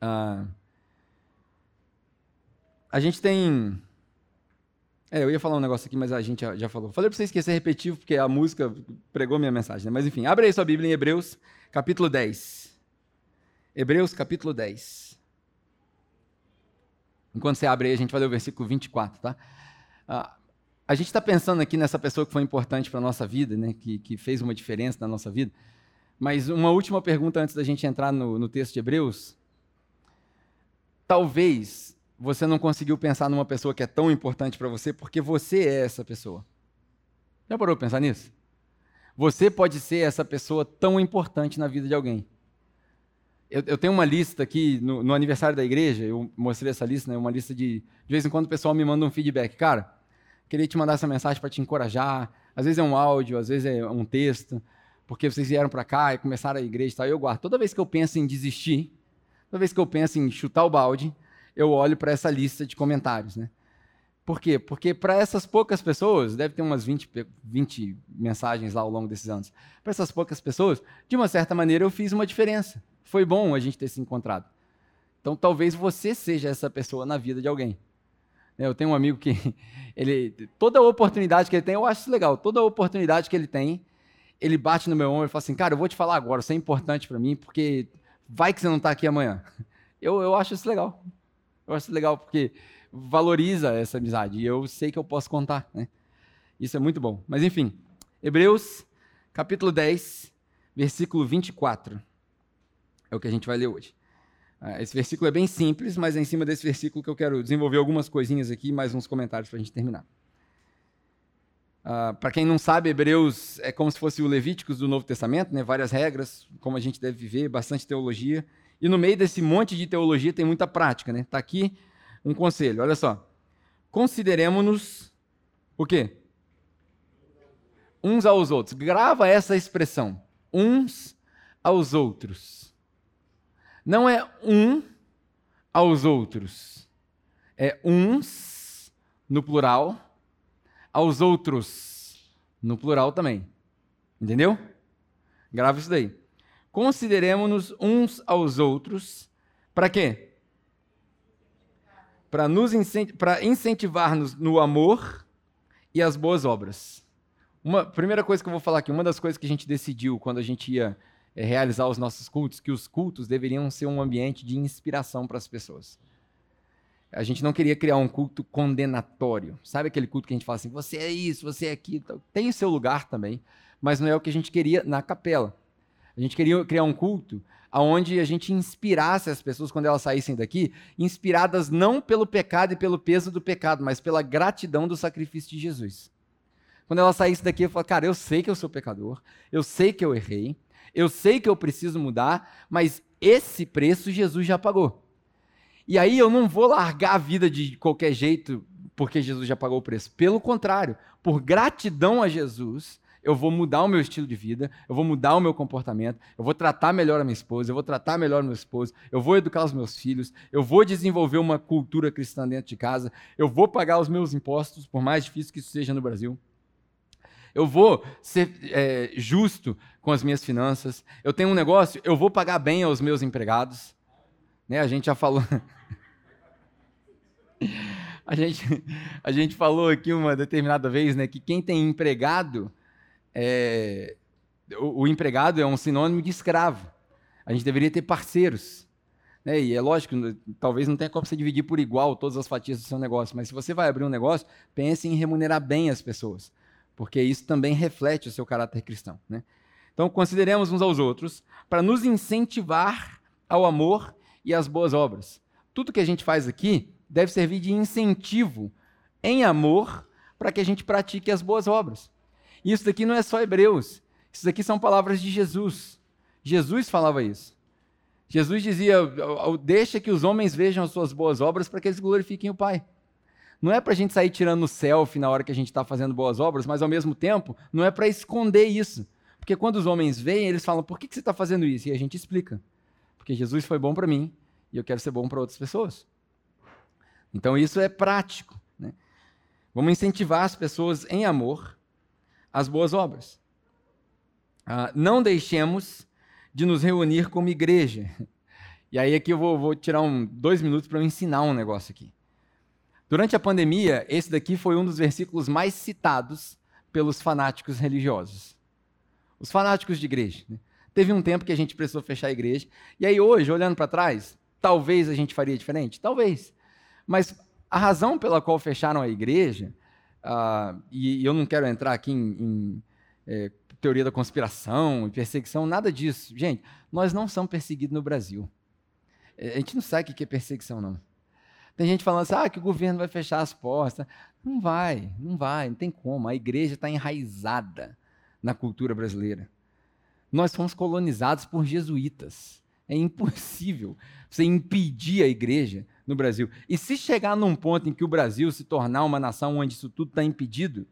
Ah, a gente tem. É, eu ia falar um negócio aqui, mas a gente já, já falou. Falei para você esquecer repetitivo, porque a música pregou minha mensagem. Né? Mas enfim, abre aí sua Bíblia em Hebreus, capítulo 10. Hebreus, capítulo 10. Enquanto você abre aí, a gente vai ler o versículo 24, tá? Ah, a gente está pensando aqui nessa pessoa que foi importante para a nossa vida, né? que, que fez uma diferença na nossa vida. Mas uma última pergunta antes da gente entrar no, no texto de Hebreus. Talvez você não conseguiu pensar numa pessoa que é tão importante para você porque você é essa pessoa. Já parou para pensar nisso? Você pode ser essa pessoa tão importante na vida de alguém. Eu, eu tenho uma lista aqui no, no, aniversário da igreja, eu mostrei essa lista, né, uma lista de. De vez em quando o pessoal me manda um feedback. Cara, queria te mandar essa mensagem para te encorajar. Às vezes é um áudio, às vezes é um texto porque vocês vieram para cá e começaram a igreja e tal, eu guardo. Toda vez que eu penso em desistir, toda vez que eu penso em chutar o balde, eu olho para essa lista de comentários, né? Por quê? Porque para essas poucas pessoas, deve ter umas 20, 20 mensagens lá ao longo desses anos, para essas poucas pessoas, de uma certa maneira eu fiz uma diferença. Foi bom a gente ter se encontrado. Então talvez você seja essa pessoa na vida de alguém. Eu tenho um amigo que ele toda oportunidade que ele tem, eu acho isso legal. Toda oportunidade que ele tem, ele bate no meu ombro e fala assim, cara, eu vou te falar agora, isso é importante para mim, porque vai que você não está aqui amanhã. Eu, eu acho isso legal. Eu acho isso legal porque valoriza essa amizade e eu sei que eu posso contar, né? Isso é muito bom. Mas enfim, Hebreus, capítulo 10, versículo 24. É o que a gente vai ler hoje. Ah, esse versículo é bem simples, mas é em cima desse versículo que eu quero desenvolver algumas coisinhas aqui, mais uns comentários para a gente terminar. Uh, Para quem não sabe, Hebreus é como se fosse o Levíticos do Novo Testamento, né? várias regras, como a gente deve viver, bastante teologia. E no meio desse monte de teologia tem muita prática. Está né? Tá aqui um conselho, olha só. Consideremos-nos o quê? Uns aos outros. Grava essa expressão. Uns aos outros. Não é um aos outros. É uns, no plural, aos outros, no plural também. Entendeu? Grava isso daí. Consideremos-nos uns aos outros para quê? Para para incentivar-nos no amor e as boas obras. Uma primeira coisa que eu vou falar aqui, uma das coisas que a gente decidiu quando a gente ia realizar os nossos cultos, que os cultos deveriam ser um ambiente de inspiração para as pessoas. A gente não queria criar um culto condenatório. Sabe aquele culto que a gente fala assim, você é isso, você é aquilo. Tem o seu lugar também, mas não é o que a gente queria na capela. A gente queria criar um culto onde a gente inspirasse as pessoas quando elas saíssem daqui, inspiradas não pelo pecado e pelo peso do pecado, mas pela gratidão do sacrifício de Jesus. Quando elas saíssem daqui, eu falo, cara, eu sei que eu sou pecador, eu sei que eu errei, eu sei que eu preciso mudar, mas esse preço Jesus já pagou. E aí eu não vou largar a vida de qualquer jeito porque Jesus já pagou o preço. Pelo contrário, por gratidão a Jesus, eu vou mudar o meu estilo de vida, eu vou mudar o meu comportamento, eu vou tratar melhor a minha esposa, eu vou tratar melhor o meu esposo, eu vou educar os meus filhos, eu vou desenvolver uma cultura cristã dentro de casa, eu vou pagar os meus impostos, por mais difícil que isso seja no Brasil. Eu vou ser é, justo com as minhas finanças. Eu tenho um negócio, eu vou pagar bem aos meus empregados. Né? A gente já falou. a, gente, a gente falou aqui uma determinada vez né, que quem tem empregado, é, o, o empregado é um sinônimo de escravo. A gente deveria ter parceiros. Né? E é lógico, talvez não tenha como você dividir por igual todas as fatias do seu negócio, mas se você vai abrir um negócio, pense em remunerar bem as pessoas, porque isso também reflete o seu caráter cristão. Né? Então, consideremos uns aos outros para nos incentivar ao amor e as boas obras. Tudo que a gente faz aqui deve servir de incentivo em amor para que a gente pratique as boas obras. E isso daqui não é só Hebreus, isso daqui são palavras de Jesus. Jesus falava isso. Jesus dizia: deixa que os homens vejam as suas boas obras para que eles glorifiquem o Pai. Não é para a gente sair tirando selfie na hora que a gente está fazendo boas obras, mas ao mesmo tempo, não é para esconder isso. Porque quando os homens veem, eles falam: por que, que você está fazendo isso? E a gente explica. Porque Jesus foi bom para mim e eu quero ser bom para outras pessoas. Então isso é prático. Né? Vamos incentivar as pessoas em amor às boas obras. Ah, não deixemos de nos reunir como igreja. E aí aqui eu vou, vou tirar um, dois minutos para eu ensinar um negócio aqui. Durante a pandemia, esse daqui foi um dos versículos mais citados pelos fanáticos religiosos. Os fanáticos de igreja. Né? Teve um tempo que a gente precisou fechar a igreja. E aí hoje, olhando para trás, talvez a gente faria diferente? Talvez. Mas a razão pela qual fecharam a igreja, uh, e, eu não quero entrar aqui em, em é, teoria da conspiração e perseguição, nada disso. Gente, nós não somos perseguidos no Brasil. É, a gente não sabe o que é perseguição, não. Tem gente falando assim, ah, que o governo vai fechar as portas. Não vai, não vai, não tem como. A igreja está enraizada na cultura brasileira. Nós fomos colonizados por jesuítas. É impossível você impedir a igreja no Brasil. E se chegar num ponto em que o Brasil se tornar uma nação onde isso tudo está impedido,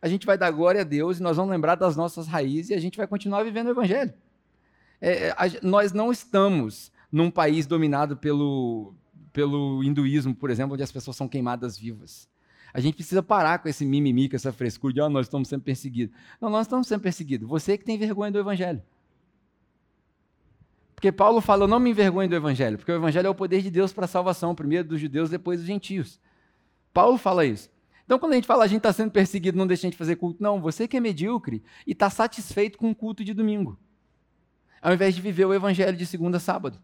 a gente vai dar glória a Deus e nós vamos lembrar das nossas raízes e a gente vai continuar vivendo o Evangelho. É, a, nós não estamos num país dominado pelo, pelo hinduísmo, por exemplo, onde as pessoas são queimadas vivas. A gente precisa parar com esse mimimi, com essa frescura de oh, nós estamos sendo perseguidos. Não, nós estamos sendo perseguidos. Você que tem vergonha do Evangelho. Porque Paulo fala, não me envergonhe do Evangelho, porque o Evangelho é o poder de Deus para a salvação, primeiro dos judeus, depois dos gentios. Paulo fala isso. Então, quando a gente fala a gente está sendo perseguido, não deixa a gente fazer culto, não, você que é medíocre e está satisfeito com o culto de domingo, ao invés de viver o Evangelho de segunda a sábado.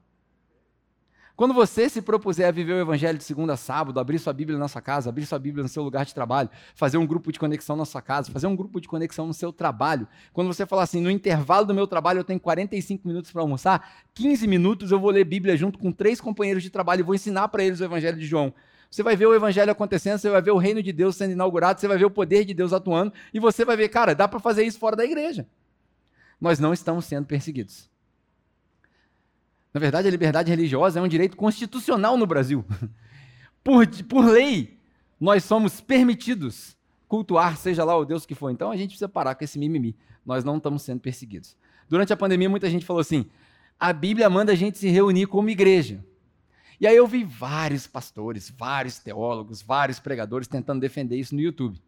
Quando você se propuser a viver o Evangelho de segunda a sábado, abrir sua Bíblia na sua casa, abrir sua Bíblia no seu lugar de trabalho, fazer um grupo de conexão na sua casa, fazer um grupo de conexão no seu trabalho, quando você falar assim, no intervalo do meu trabalho eu tenho 45 minutos para almoçar, 15 minutos eu vou ler Bíblia junto com três companheiros de trabalho e vou ensinar para eles o Evangelho de João. Você vai ver o Evangelho acontecendo, você vai ver o reino de Deus sendo inaugurado, você vai ver o poder de Deus atuando e você vai ver, cara, dá para fazer isso fora da igreja. Nós não estamos sendo perseguidos. Na verdade, a liberdade religiosa é um direito constitucional no Brasil. Por, por lei, nós somos permitidos cultuar, seja lá o Deus que for. Então a gente precisa parar com esse mimimi. Nós não estamos sendo perseguidos. Durante a pandemia, muita gente falou assim: a Bíblia manda a gente se reunir como igreja. E aí eu vi vários pastores, vários teólogos, vários pregadores tentando defender isso no YouTube.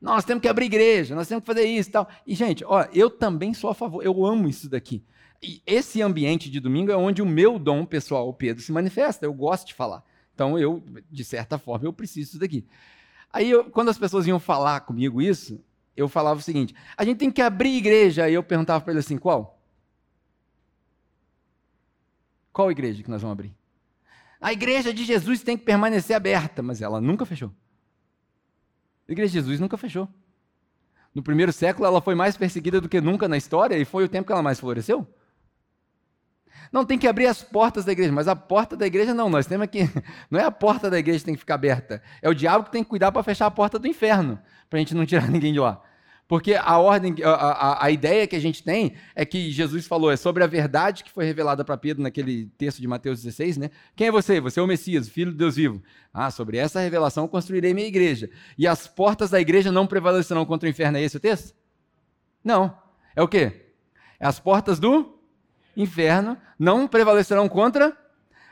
Nós temos que abrir igreja, nós temos que fazer isso e tal. E, gente, ó, eu também sou a favor, eu amo isso daqui. E esse ambiente de domingo é onde o meu dom pessoal, o Pedro, se manifesta. Eu gosto de falar. Então, eu, de certa forma, eu preciso disso daqui. Aí, eu, quando as pessoas iam falar comigo isso, eu falava o seguinte: a gente tem que abrir igreja. Aí eu perguntava para ele assim: qual? Qual igreja que nós vamos abrir? A igreja de Jesus tem que permanecer aberta, mas ela nunca fechou. A igreja de Jesus nunca fechou. No primeiro século, ela foi mais perseguida do que nunca na história e foi o tempo que ela mais floresceu. Não, tem que abrir as portas da igreja, mas a porta da igreja não, nós temos que. Não é a porta da igreja que tem que ficar aberta, é o diabo que tem que cuidar para fechar a porta do inferno, para a gente não tirar ninguém de lá. Porque a ordem, a, a, a, ideia que a gente tem é que Jesus falou, é sobre a verdade que foi revelada para Pedro naquele texto de Mateus 16, né? Quem é você? Você é o Messias, filho de Deus vivo. Ah, sobre essa revelação construirei minha igreja. E as portas da igreja não prevalecerão contra o inferno. É esse o texto? Não. É o quê? É as portas do inferno não prevalecerão contra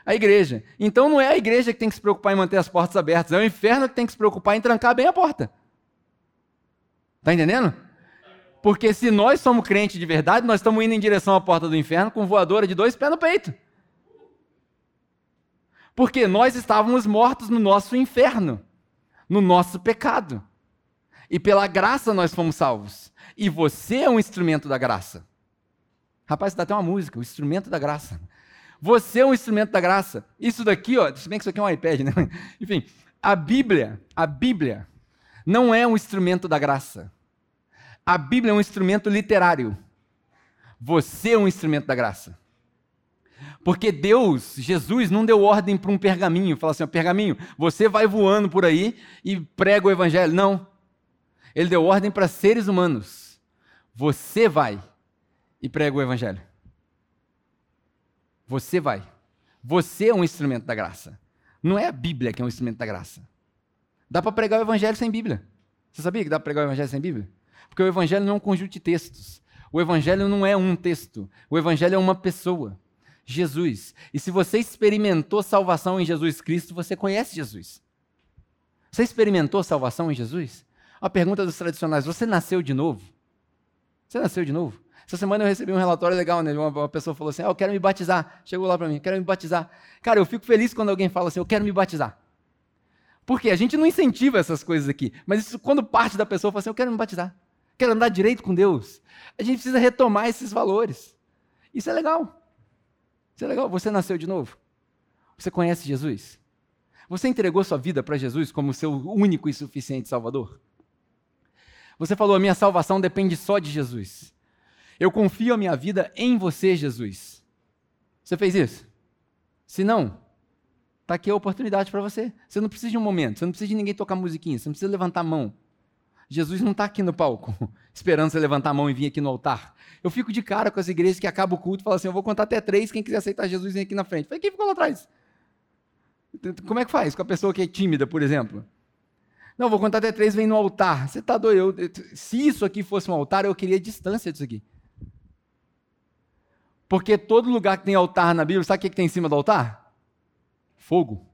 a igreja. Então não é a igreja que tem que se preocupar em manter as portas abertas, é o inferno que tem que se preocupar em trancar bem a porta. Está entendendo? Porque se nós somos crentes de verdade, nós estamos indo em direção à porta do inferno com voadora de dois pés no peito. Porque nós estávamos mortos no nosso inferno, no nosso pecado. E pela graça nós fomos salvos. E você é um instrumento da graça. Rapaz, dá até uma música, o instrumento da graça. Você é um instrumento da graça. Isso daqui, ó, se bem que isso aqui é um iPad, né? Enfim, a Bíblia, a Bíblia não é um instrumento da graça. A Bíblia é um instrumento literário. Você é um instrumento da graça. Porque Deus, Jesus, não deu ordem para um pergaminho, fala assim: pergaminho, você vai voando por aí e prega o evangelho. Não. Ele deu ordem para seres humanos. Você vai e prega o evangelho. Você vai. Você é um instrumento da graça. Não é a Bíblia que é um instrumento da graça. Dá para pregar o evangelho sem Bíblia. Você sabia que dá para pregar o evangelho sem Bíblia? Porque o evangelho não é um conjunto de textos. O evangelho não é um texto. O evangelho é uma pessoa. Jesus. E se você experimentou salvação em Jesus Cristo, você conhece Jesus. Você experimentou salvação em Jesus? A pergunta dos tradicionais: você nasceu de novo? Você nasceu de novo? Essa semana eu recebi um relatório legal, né? Uma, pessoa falou assim: ah, eu quero me batizar. Chegou lá para mim, quero me batizar. Cara, eu fico feliz quando alguém fala assim: eu quero me batizar. Porque a gente não incentiva essas coisas aqui. Mas isso, quando parte da pessoa fala assim: eu quero me batizar. Quero andar direito com Deus. A gente precisa retomar esses valores. Isso é legal. Isso é legal. Você nasceu de novo. Você conhece Jesus? Você entregou sua vida para Jesus como seu único e suficiente Salvador? Você falou: a minha salvação depende só de Jesus. Eu confio a minha vida em você, Jesus. Você fez isso? Se não, está aqui a oportunidade para você. Você não precisa de um momento, você não precisa de ninguém tocar musiquinha, você não precisa levantar a mão. Jesus não está aqui no palco, esperando você levantar a mão e vir aqui no altar. Eu fico de cara com as igrejas que acabam o culto e falam assim: eu vou contar até três, quem quiser aceitar Jesus vem aqui na frente. Falei, quem ficou lá atrás? Como é que faz com a pessoa que é tímida, por exemplo? Não, vou contar até três, vem no altar. Você está doido? Eu, se isso aqui fosse um altar, eu queria distância disso aqui. Porque todo lugar que tem altar na Bíblia, sabe o que tem em cima do altar? Fogo.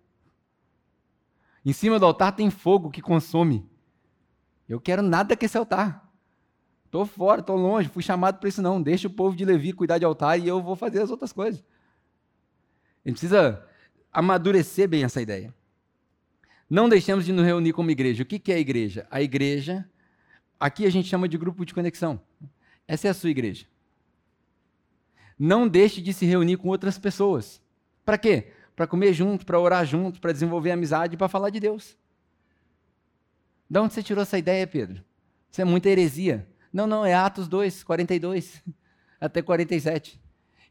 Em cima do altar tem fogo que consome. Eu quero nada com esse altar. Estou fora, estou longe, fui chamado para isso não. Deixa o povo de Levi cuidar de altar e eu vou fazer as outras coisas. A gente precisa amadurecer bem essa ideia. Não deixemos de nos reunir como igreja. O que é a igreja? A igreja, aqui a gente chama de grupo de conexão. Essa é a sua igreja. Não deixe de se reunir com outras pessoas. Para quê? Para comer junto, para orar junto, para desenvolver amizade, para falar de Deus. De onde você tirou essa ideia, Pedro? Isso é muita heresia. Não, não, é Atos 2, 42 até 47.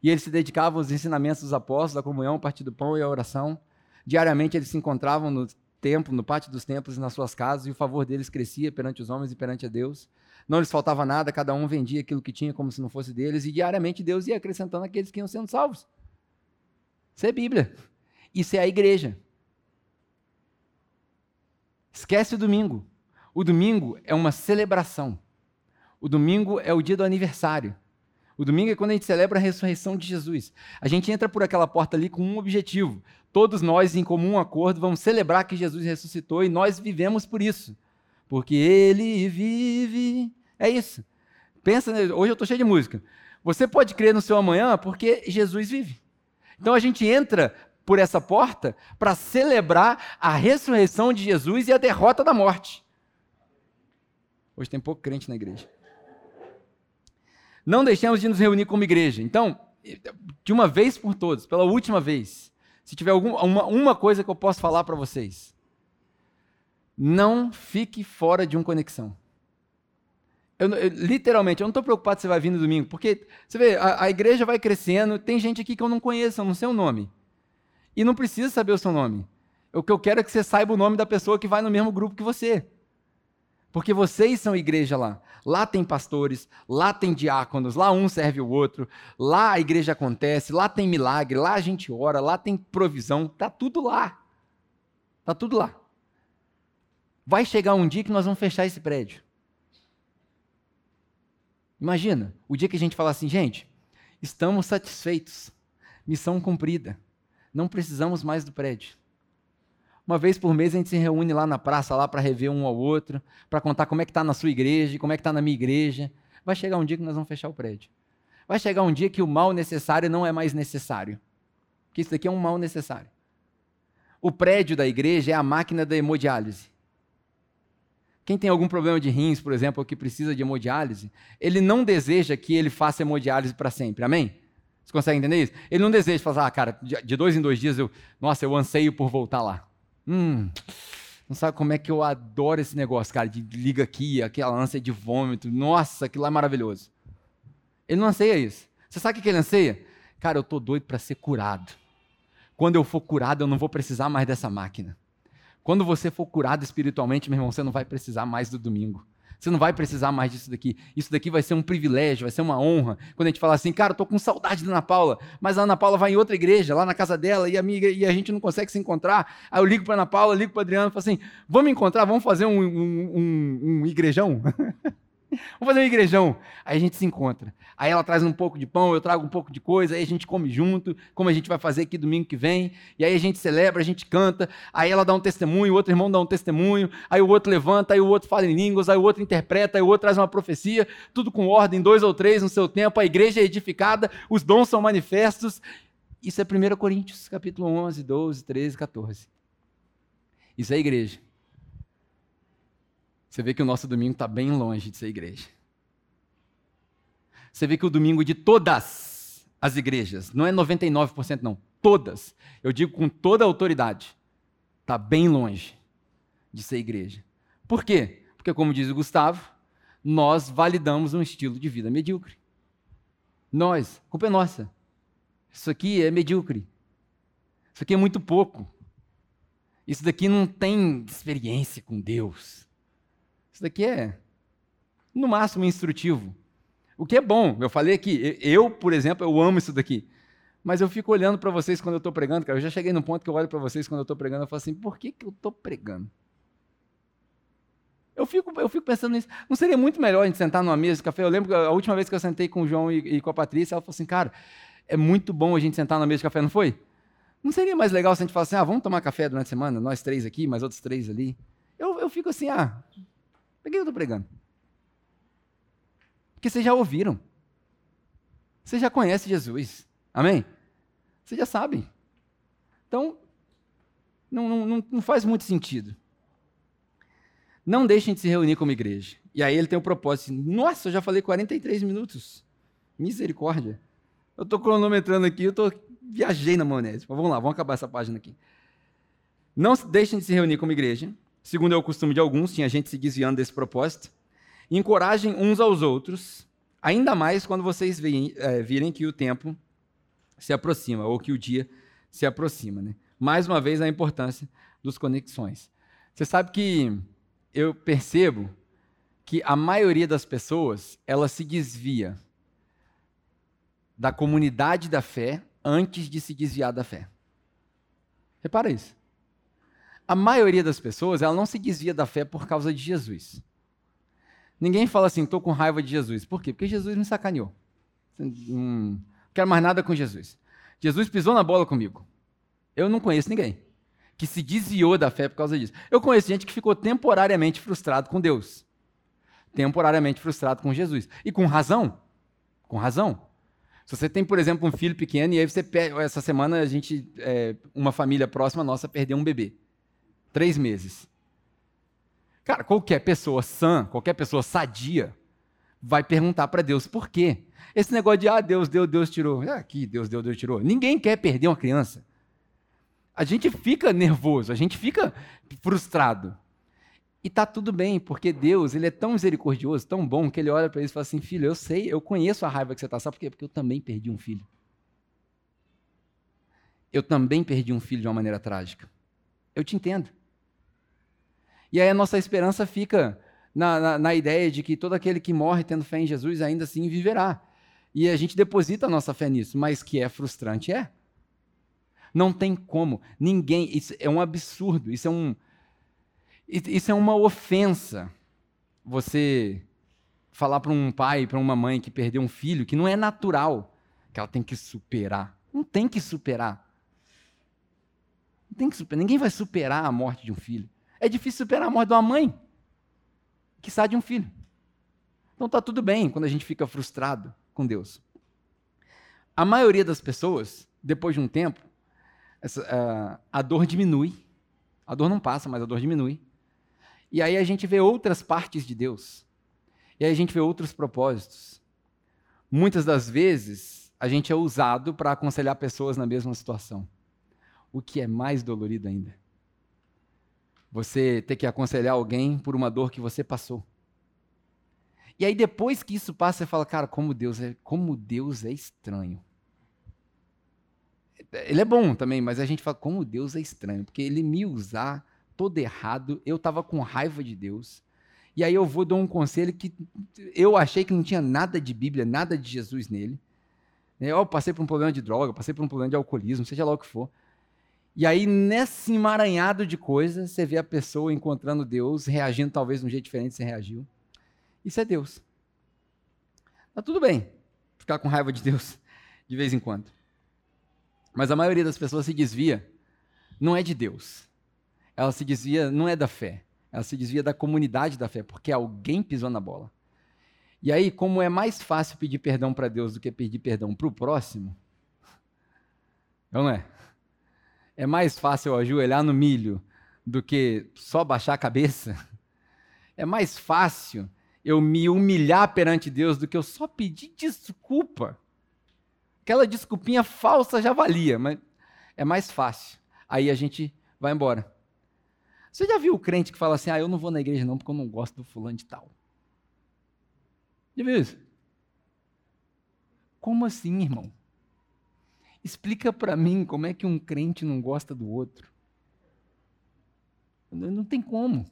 E eles se dedicavam aos ensinamentos dos apóstolos, à comunhão, ao partir do pão e à oração. Diariamente eles se encontravam no templo, no pátio dos templos e nas suas casas, e o favor deles crescia perante os homens e perante a Deus. Não lhes faltava nada, cada um vendia aquilo que tinha como se não fosse deles, e diariamente Deus ia acrescentando aqueles que iam sendo salvos. Isso é Bíblia. Isso é a igreja. Esquece o domingo. O domingo é uma celebração. O domingo é o dia do aniversário. O domingo é quando a gente celebra a ressurreição de Jesus. A gente entra por aquela porta ali com um objetivo. Todos nós, em comum acordo, vamos celebrar que Jesus ressuscitou e nós vivemos por isso. Porque Ele vive. É isso. Pensa, hoje eu estou cheio de música. Você pode crer no seu amanhã porque Jesus vive. Então a gente entra por essa porta para celebrar a ressurreição de Jesus e a derrota da morte. Hoje tem pouco crente na igreja. Não deixemos de nos reunir como igreja. Então, de uma vez por todas, pela última vez, se tiver alguma, uma, uma coisa que eu posso falar para vocês, não fique fora de uma conexão. Eu, eu, literalmente, eu não estou preocupado se você vai vir no domingo, porque você vê, a, a, igreja vai crescendo, tem gente aqui que eu não conheço, eu não sei o nome. E não precisa saber o seu nome. O que eu quero é que você saiba o nome da pessoa que vai no mesmo grupo que você. Porque vocês são igreja lá. Lá tem pastores, lá tem diáconos, lá um serve o outro, lá a igreja acontece, lá tem milagre, lá a gente ora, lá tem provisão, tá tudo lá. Tá tudo lá. Vai chegar um dia que nós vamos fechar esse prédio. Imagina, o dia que a gente fala assim, gente, estamos satisfeitos, missão cumprida, não precisamos mais do prédio. Uma vez por mês a gente se reúne lá na praça lá para rever um ao outro, para contar como é que está na sua igreja, como é que está na minha igreja. Vai chegar um dia que nós vamos fechar o prédio. Vai chegar um dia que o mal necessário não é mais necessário. Que isso daqui é um mal necessário. O prédio da igreja é a máquina da hemodiálise. Quem tem algum problema de rins, por exemplo, ou que precisa de hemodiálise, ele não deseja que ele faça hemodiálise para sempre. Amém? Você consegue entender isso? Ele não deseja falar, ah, cara, de dois em dois dias eu, nossa, eu anseio por voltar lá. Hum, não sabe como é que eu adoro esse negócio, cara, de liga aqui, aquela ânsia de vômito. Nossa, aquilo lá é maravilhoso. Ele não anseia isso. Você sabe o que ele anseia? Cara, eu tô doido para ser curado. Quando eu for curado, eu não vou precisar mais dessa máquina. Quando você for curado espiritualmente, meu irmão, você não vai precisar mais do domingo. Você não vai precisar mais disso daqui. Isso daqui vai ser um privilégio, vai ser uma honra. Quando a gente fala assim, cara, eu tô com saudade da Ana Paula, mas a Ana Paula vai em outra igreja, lá na casa dela, e a, amiga, e a gente não consegue se encontrar. Aí eu ligo para Ana Paula, ligo para Adriano falo assim: vamos encontrar, vamos fazer um, um, um, um igrejão? Vamos fazer um igrejão. Aí a gente se encontra. Aí ela traz um pouco de pão, eu trago um pouco de coisa, aí a gente come junto, como a gente vai fazer aqui domingo que vem. E aí a gente celebra, a gente canta. Aí ela dá um testemunho, o outro irmão dá um testemunho. Aí o outro levanta, aí o outro fala em línguas, aí o outro interpreta, aí o outro traz uma profecia. Tudo com ordem, dois ou três no seu tempo. A igreja é edificada, os dons são manifestos. Isso é 1 Coríntios, capítulo 11, 12, 13, 14. Isso é igreja. Você vê que o nosso domingo está bem longe de ser igreja. Você vê que o domingo de todas as igrejas, não é 99%, não, todas, eu digo com toda a autoridade, está bem longe de ser igreja. Por quê? Porque, como diz o Gustavo, nós validamos um estilo de vida medíocre. Nós, a culpa é nossa. Isso aqui é medíocre. Isso aqui é muito pouco. Isso daqui não tem experiência com Deus. Isso daqui é, no máximo, instrutivo. O que é bom. Eu falei aqui, eu, por exemplo, eu amo isso daqui. Mas eu fico olhando para vocês quando eu estou pregando, cara. Eu já cheguei no ponto que eu olho para vocês quando eu estou pregando e falo assim: por que, que eu estou pregando? Eu fico, eu fico pensando nisso. Não seria muito melhor a gente sentar numa mesa de café? Eu lembro que a última vez que eu sentei com o João e, e com a Patrícia, ela falou assim: cara, é muito bom a gente sentar na mesa de café, não foi? Não seria mais legal se a gente falasse assim: ah, vamos tomar café durante a semana, nós três aqui, mais outros três ali? Eu, eu fico assim: ah, por que eu estou pregando? Porque vocês já ouviram. Vocês já conhecem Jesus. Amém? Vocês já sabem. Então, não, não, não faz muito sentido. Não deixem de se reunir como igreja. E aí ele tem o propósito. Nossa, eu já falei 43 minutos. Misericórdia. Eu estou cronometrando aqui, eu tô, viajei na maionese. Mas vamos lá, vamos acabar essa página aqui. Não deixem de se reunir como igreja. Segundo é o costume de alguns, tinha gente se desviando desse propósito. Encorajem uns aos outros, ainda mais quando vocês virem, é, virem que o tempo se aproxima, ou que o dia se aproxima. Né? Mais uma vez, a importância dos conexões. Você sabe que eu percebo que a maioria das pessoas, ela se desvia da comunidade da fé antes de se desviar da fé. Repara isso. A maioria das pessoas, ela não se desvia da fé por causa de Jesus. Ninguém fala assim, estou com raiva de Jesus. Por quê? Porque Jesus me sacaneou. Não quero mais nada com Jesus. Jesus pisou na bola comigo. Eu não conheço ninguém que se desviou da fé por causa disso. Eu conheço gente que ficou temporariamente frustrado com Deus. Temporariamente frustrado com Jesus. E com razão. Com razão. Se você tem, por exemplo, um filho pequeno e aí você essa semana a gente, é, uma família próxima nossa perdeu um bebê. Três meses. Cara, qualquer pessoa sã, qualquer pessoa sadia, vai perguntar para Deus por quê. Esse negócio de, ah, Deus deu, Deus tirou. Ah, aqui, Deus deu, Deus tirou. Ninguém quer perder uma criança. A gente fica nervoso, a gente fica frustrado. E tá tudo bem, porque Deus, ele é tão misericordioso, tão bom, que ele olha para eles e fala assim: "Filho, eu sei, eu conheço a raiva que você tá, sabe por quê? Porque eu também perdi um filho. Eu também perdi um filho de uma maneira trágica. Eu te entendo. E aí a nossa esperança fica na, na, na, ideia de que todo aquele que morre tendo fé em Jesus ainda assim viverá. E a gente deposita a nossa fé nisso, mas que é frustrante, é. Não tem como. Ninguém. Isso é um absurdo. Isso é um. Isso é uma ofensa. Você falar para um pai, para uma mãe que perdeu um filho, que não é natural, que ela tem que superar. Não tem que superar. Não tem que superar. Ninguém vai superar a morte de um filho. É difícil superar a morte de uma mãe que sai de um filho. Então está tudo bem quando a gente fica frustrado com Deus. A maioria das pessoas, depois de um tempo, essa, a dor diminui. A dor não passa, mas a dor diminui. E aí a gente vê outras partes de Deus. E aí a gente vê outros propósitos. Muitas das vezes, a gente é usado para aconselhar pessoas na mesma situação. O que é mais dolorido ainda. Você ter que aconselhar alguém por uma dor que você passou. E aí depois que isso passa, você fala, cara, como Deus é, como Deus é estranho. Ele é bom também, mas a gente fala, como Deus é estranho, porque ele me usar todo errado, eu estava com raiva de Deus. E aí eu vou dar um conselho que eu achei que não tinha nada de Bíblia, nada de Jesus nele. Eu passei por um problema de droga, passei por um problema de alcoolismo, seja lá o que for. E aí, nesse emaranhado de coisas, você vê a pessoa encontrando Deus, reagindo talvez de um jeito diferente você reagiu. Isso é Deus. Tá tudo bem ficar com raiva de Deus de vez em quando. Mas a maioria das pessoas se desvia, não é de Deus. Ela se desvia, não é da fé. Ela se desvia da comunidade da fé, porque alguém pisou na bola. E aí, como é mais fácil pedir perdão para Deus do que pedir perdão para o próximo, não é? É mais fácil ajoelhar no milho do que só baixar a cabeça. É mais fácil eu me humilhar perante Deus do que eu só pedir desculpa. Aquela desculpinha falsa já valia, mas é mais fácil. Aí a gente vai embora. Você já viu o crente que fala assim: ah, eu não vou na igreja não porque eu não gosto do fulano de tal? Já viu isso? Como assim, irmão? Explica para mim como é que um crente não gosta do outro. Não tem como.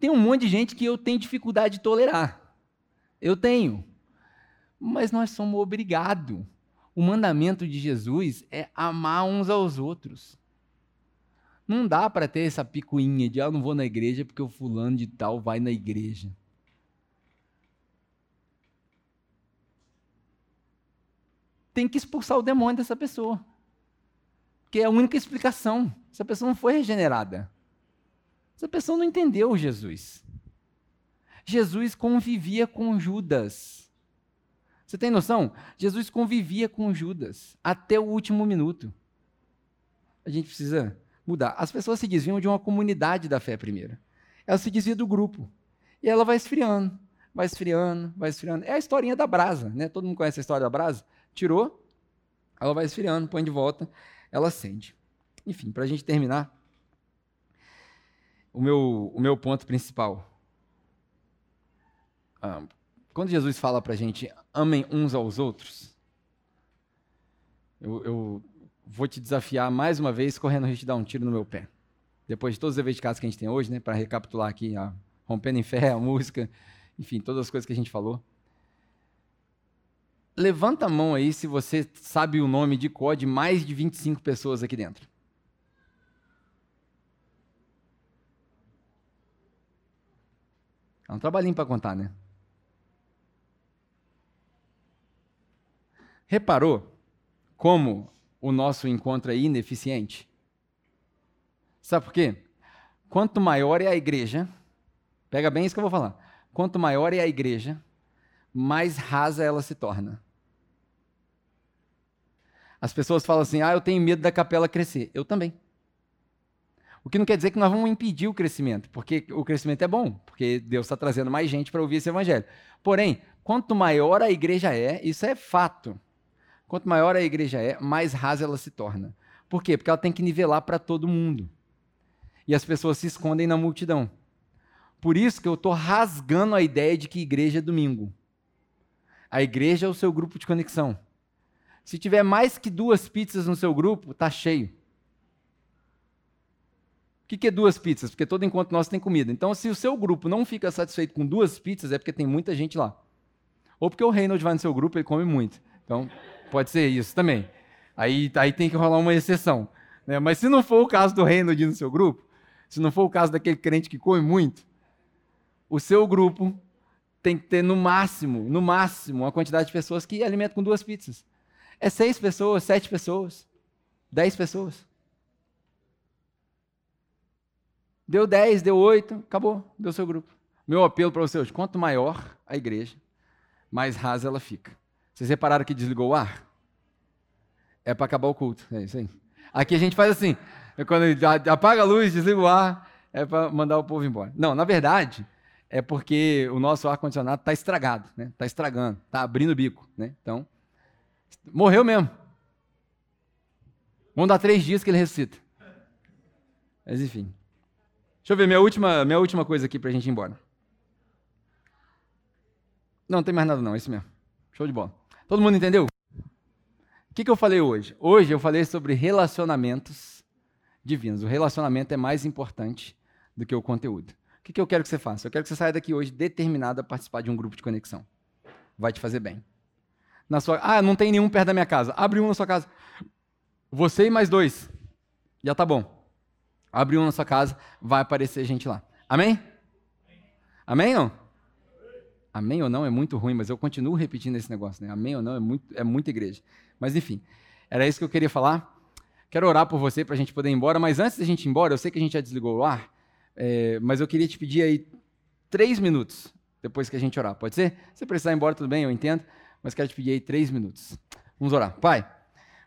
Tem um monte de gente que eu tenho dificuldade de tolerar. Eu tenho. Mas nós somos obrigados. O mandamento de Jesus é amar uns aos outros. Não dá para ter essa picuinha de ah, não vou na igreja porque o fulano de tal vai na igreja. Tem que expulsar o demônio dessa pessoa. Que é a única explicação. Essa pessoa não foi regenerada. Essa pessoa não entendeu Jesus. Jesus convivia com Judas. Você tem noção? Jesus convivia com Judas até o último minuto. A gente precisa mudar. As pessoas se desviam de uma comunidade da fé primeiro. Ela se desvia do grupo. E ela vai esfriando, vai esfriando, vai esfriando. É a historinha da brasa, né? Todo mundo conhece a história da brasa? Tirou, ela vai esfriando, põe de volta, ela acende. Enfim, para a gente terminar, o meu, o meu ponto principal. Ah, quando Jesus fala para a gente, amem uns aos outros, eu, eu, vou te desafiar mais uma vez, correndo o risco de dar um tiro no meu pé. Depois de todos os eventos de casa que a gente tem hoje, né, para recapitular aqui, a Rompendo em Fé, a música, enfim, todas as coisas que a gente falou. Levanta a mão aí se você sabe o nome de cor de mais de 25 pessoas aqui dentro. É um trabalhinho para contar, né? Reparou como o nosso encontro é ineficiente? Sabe por quê? Quanto maior é a igreja, pega bem isso que eu vou falar. Quanto maior é a igreja, mais rasa ela se torna. As pessoas falam assim: ah, eu tenho medo da capela crescer. Eu também. O que não quer dizer que nós vamos impedir o crescimento, porque o crescimento é bom, porque Deus está trazendo mais gente para ouvir esse evangelho. Porém, quanto maior a igreja é, isso é fato. Quanto maior a igreja é, mais rasa ela se torna. Por quê? Porque ela tem que nivelar para todo mundo. E as pessoas se escondem na multidão. Por isso que eu estou rasgando a ideia de que igreja é domingo. A igreja é o seu grupo de conexão. Se tiver mais que duas pizzas no seu grupo, está cheio. O que, é duas pizzas? Porque todo encontro nosso tem comida. Então, se o seu grupo não fica satisfeito com duas pizzas, é porque tem muita gente lá. Ou porque o Reynold vai no seu grupo e come muito. Então, pode ser isso também. Aí, aí tem que rolar uma exceção. Né? Mas se não for o caso do Reynold no seu grupo, se não for o caso daquele crente que come muito, o seu grupo tem que ter no máximo, no máximo, uma quantidade de pessoas que alimentam com duas pizzas. É seis pessoas, sete pessoas, dez pessoas. Deu dez, deu oito, acabou, deu seu grupo. Meu apelo para vocês, quanto maior a igreja, mais rasa ela fica. Vocês repararam que desligou o ar? É para acabar o culto, é isso aí. Aqui a gente faz assim, é quando apaga a luz, desliga o ar, é para mandar o povo embora. Não, na verdade, é porque o nosso ar-condicionado está estragado, né? Está estragando, está abrindo o bico, né? Então, Morreu mesmo. Vamos dar três dias que ele ressuscita. Mas enfim. Deixa eu ver minha última, minha última coisa aqui para a gente ir embora. Não, não tem mais nada não, é isso mesmo. Show de bola. Todo mundo entendeu? O que, que eu falei hoje? Hoje eu falei sobre relacionamentos divinos. O relacionamento é mais importante do que o conteúdo. que, que eu quero que você faça? Eu quero que você saia daqui hoje determinado a participar de um grupo de conexão. Vai te fazer bem. Na sua, ah, não tem nenhum perto da minha casa. Abre um na sua casa. Você e mais dois. Já tá bom. Abre um na sua casa, vai aparecer gente lá. Amém? Amém ou? Amém ou não é muito ruim, mas eu continuo repetindo esse negócio, né? Amém ou não é muito, é muita igreja. Mas enfim, era isso que eu queria falar. Quero orar por você para a gente poder ir embora, mas antes da gente ir embora, eu sei que a gente já desligou o ar, é, mas eu queria te pedir aí três minutos depois que a gente orar. Pode ser? Se precisar ir embora, tudo bem, eu entendo, mas quero te pedir aí três minutos. Vamos orar. Pai,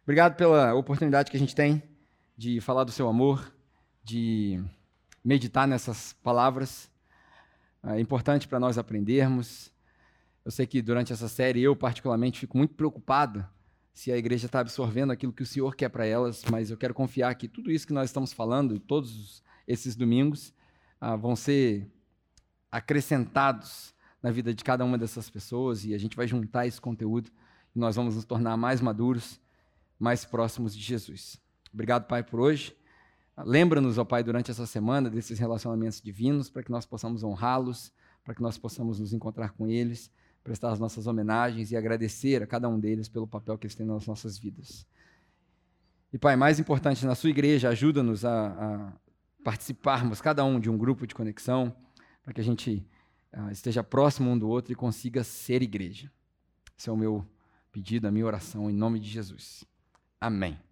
obrigado pela oportunidade que a gente tem de falar do seu amor, de meditar nessas palavras. É importante para nós aprendermos. Eu sei que durante essa série eu, particularmente, fico muito preocupado se a igreja está absorvendo aquilo que o Senhor quer para elas, mas eu quero confiar que tudo isso que nós estamos falando, todos esses domingos, ah, vão ser acrescentados na vida de cada uma dessas pessoas e a gente vai juntar esse conteúdo e nós vamos nos tornar mais maduros, mais próximos de Jesus. Obrigado, Pai, por hoje. Lembra-nos, ó Pai, durante essa semana desses relacionamentos divinos, para que nós possamos honrá-los, para que nós possamos nos encontrar com eles, prestar as nossas homenagens e agradecer a cada um deles pelo papel que eles têm nas nossas vidas. E, Pai, mais importante, na sua igreja, ajuda-nos a, a, participarmos, cada um, de um grupo de conexão, para que a gente uh, esteja próximo um do outro e consiga ser igreja. Esse é o meu pedido, a minha oração, em nome de Jesus. Amém.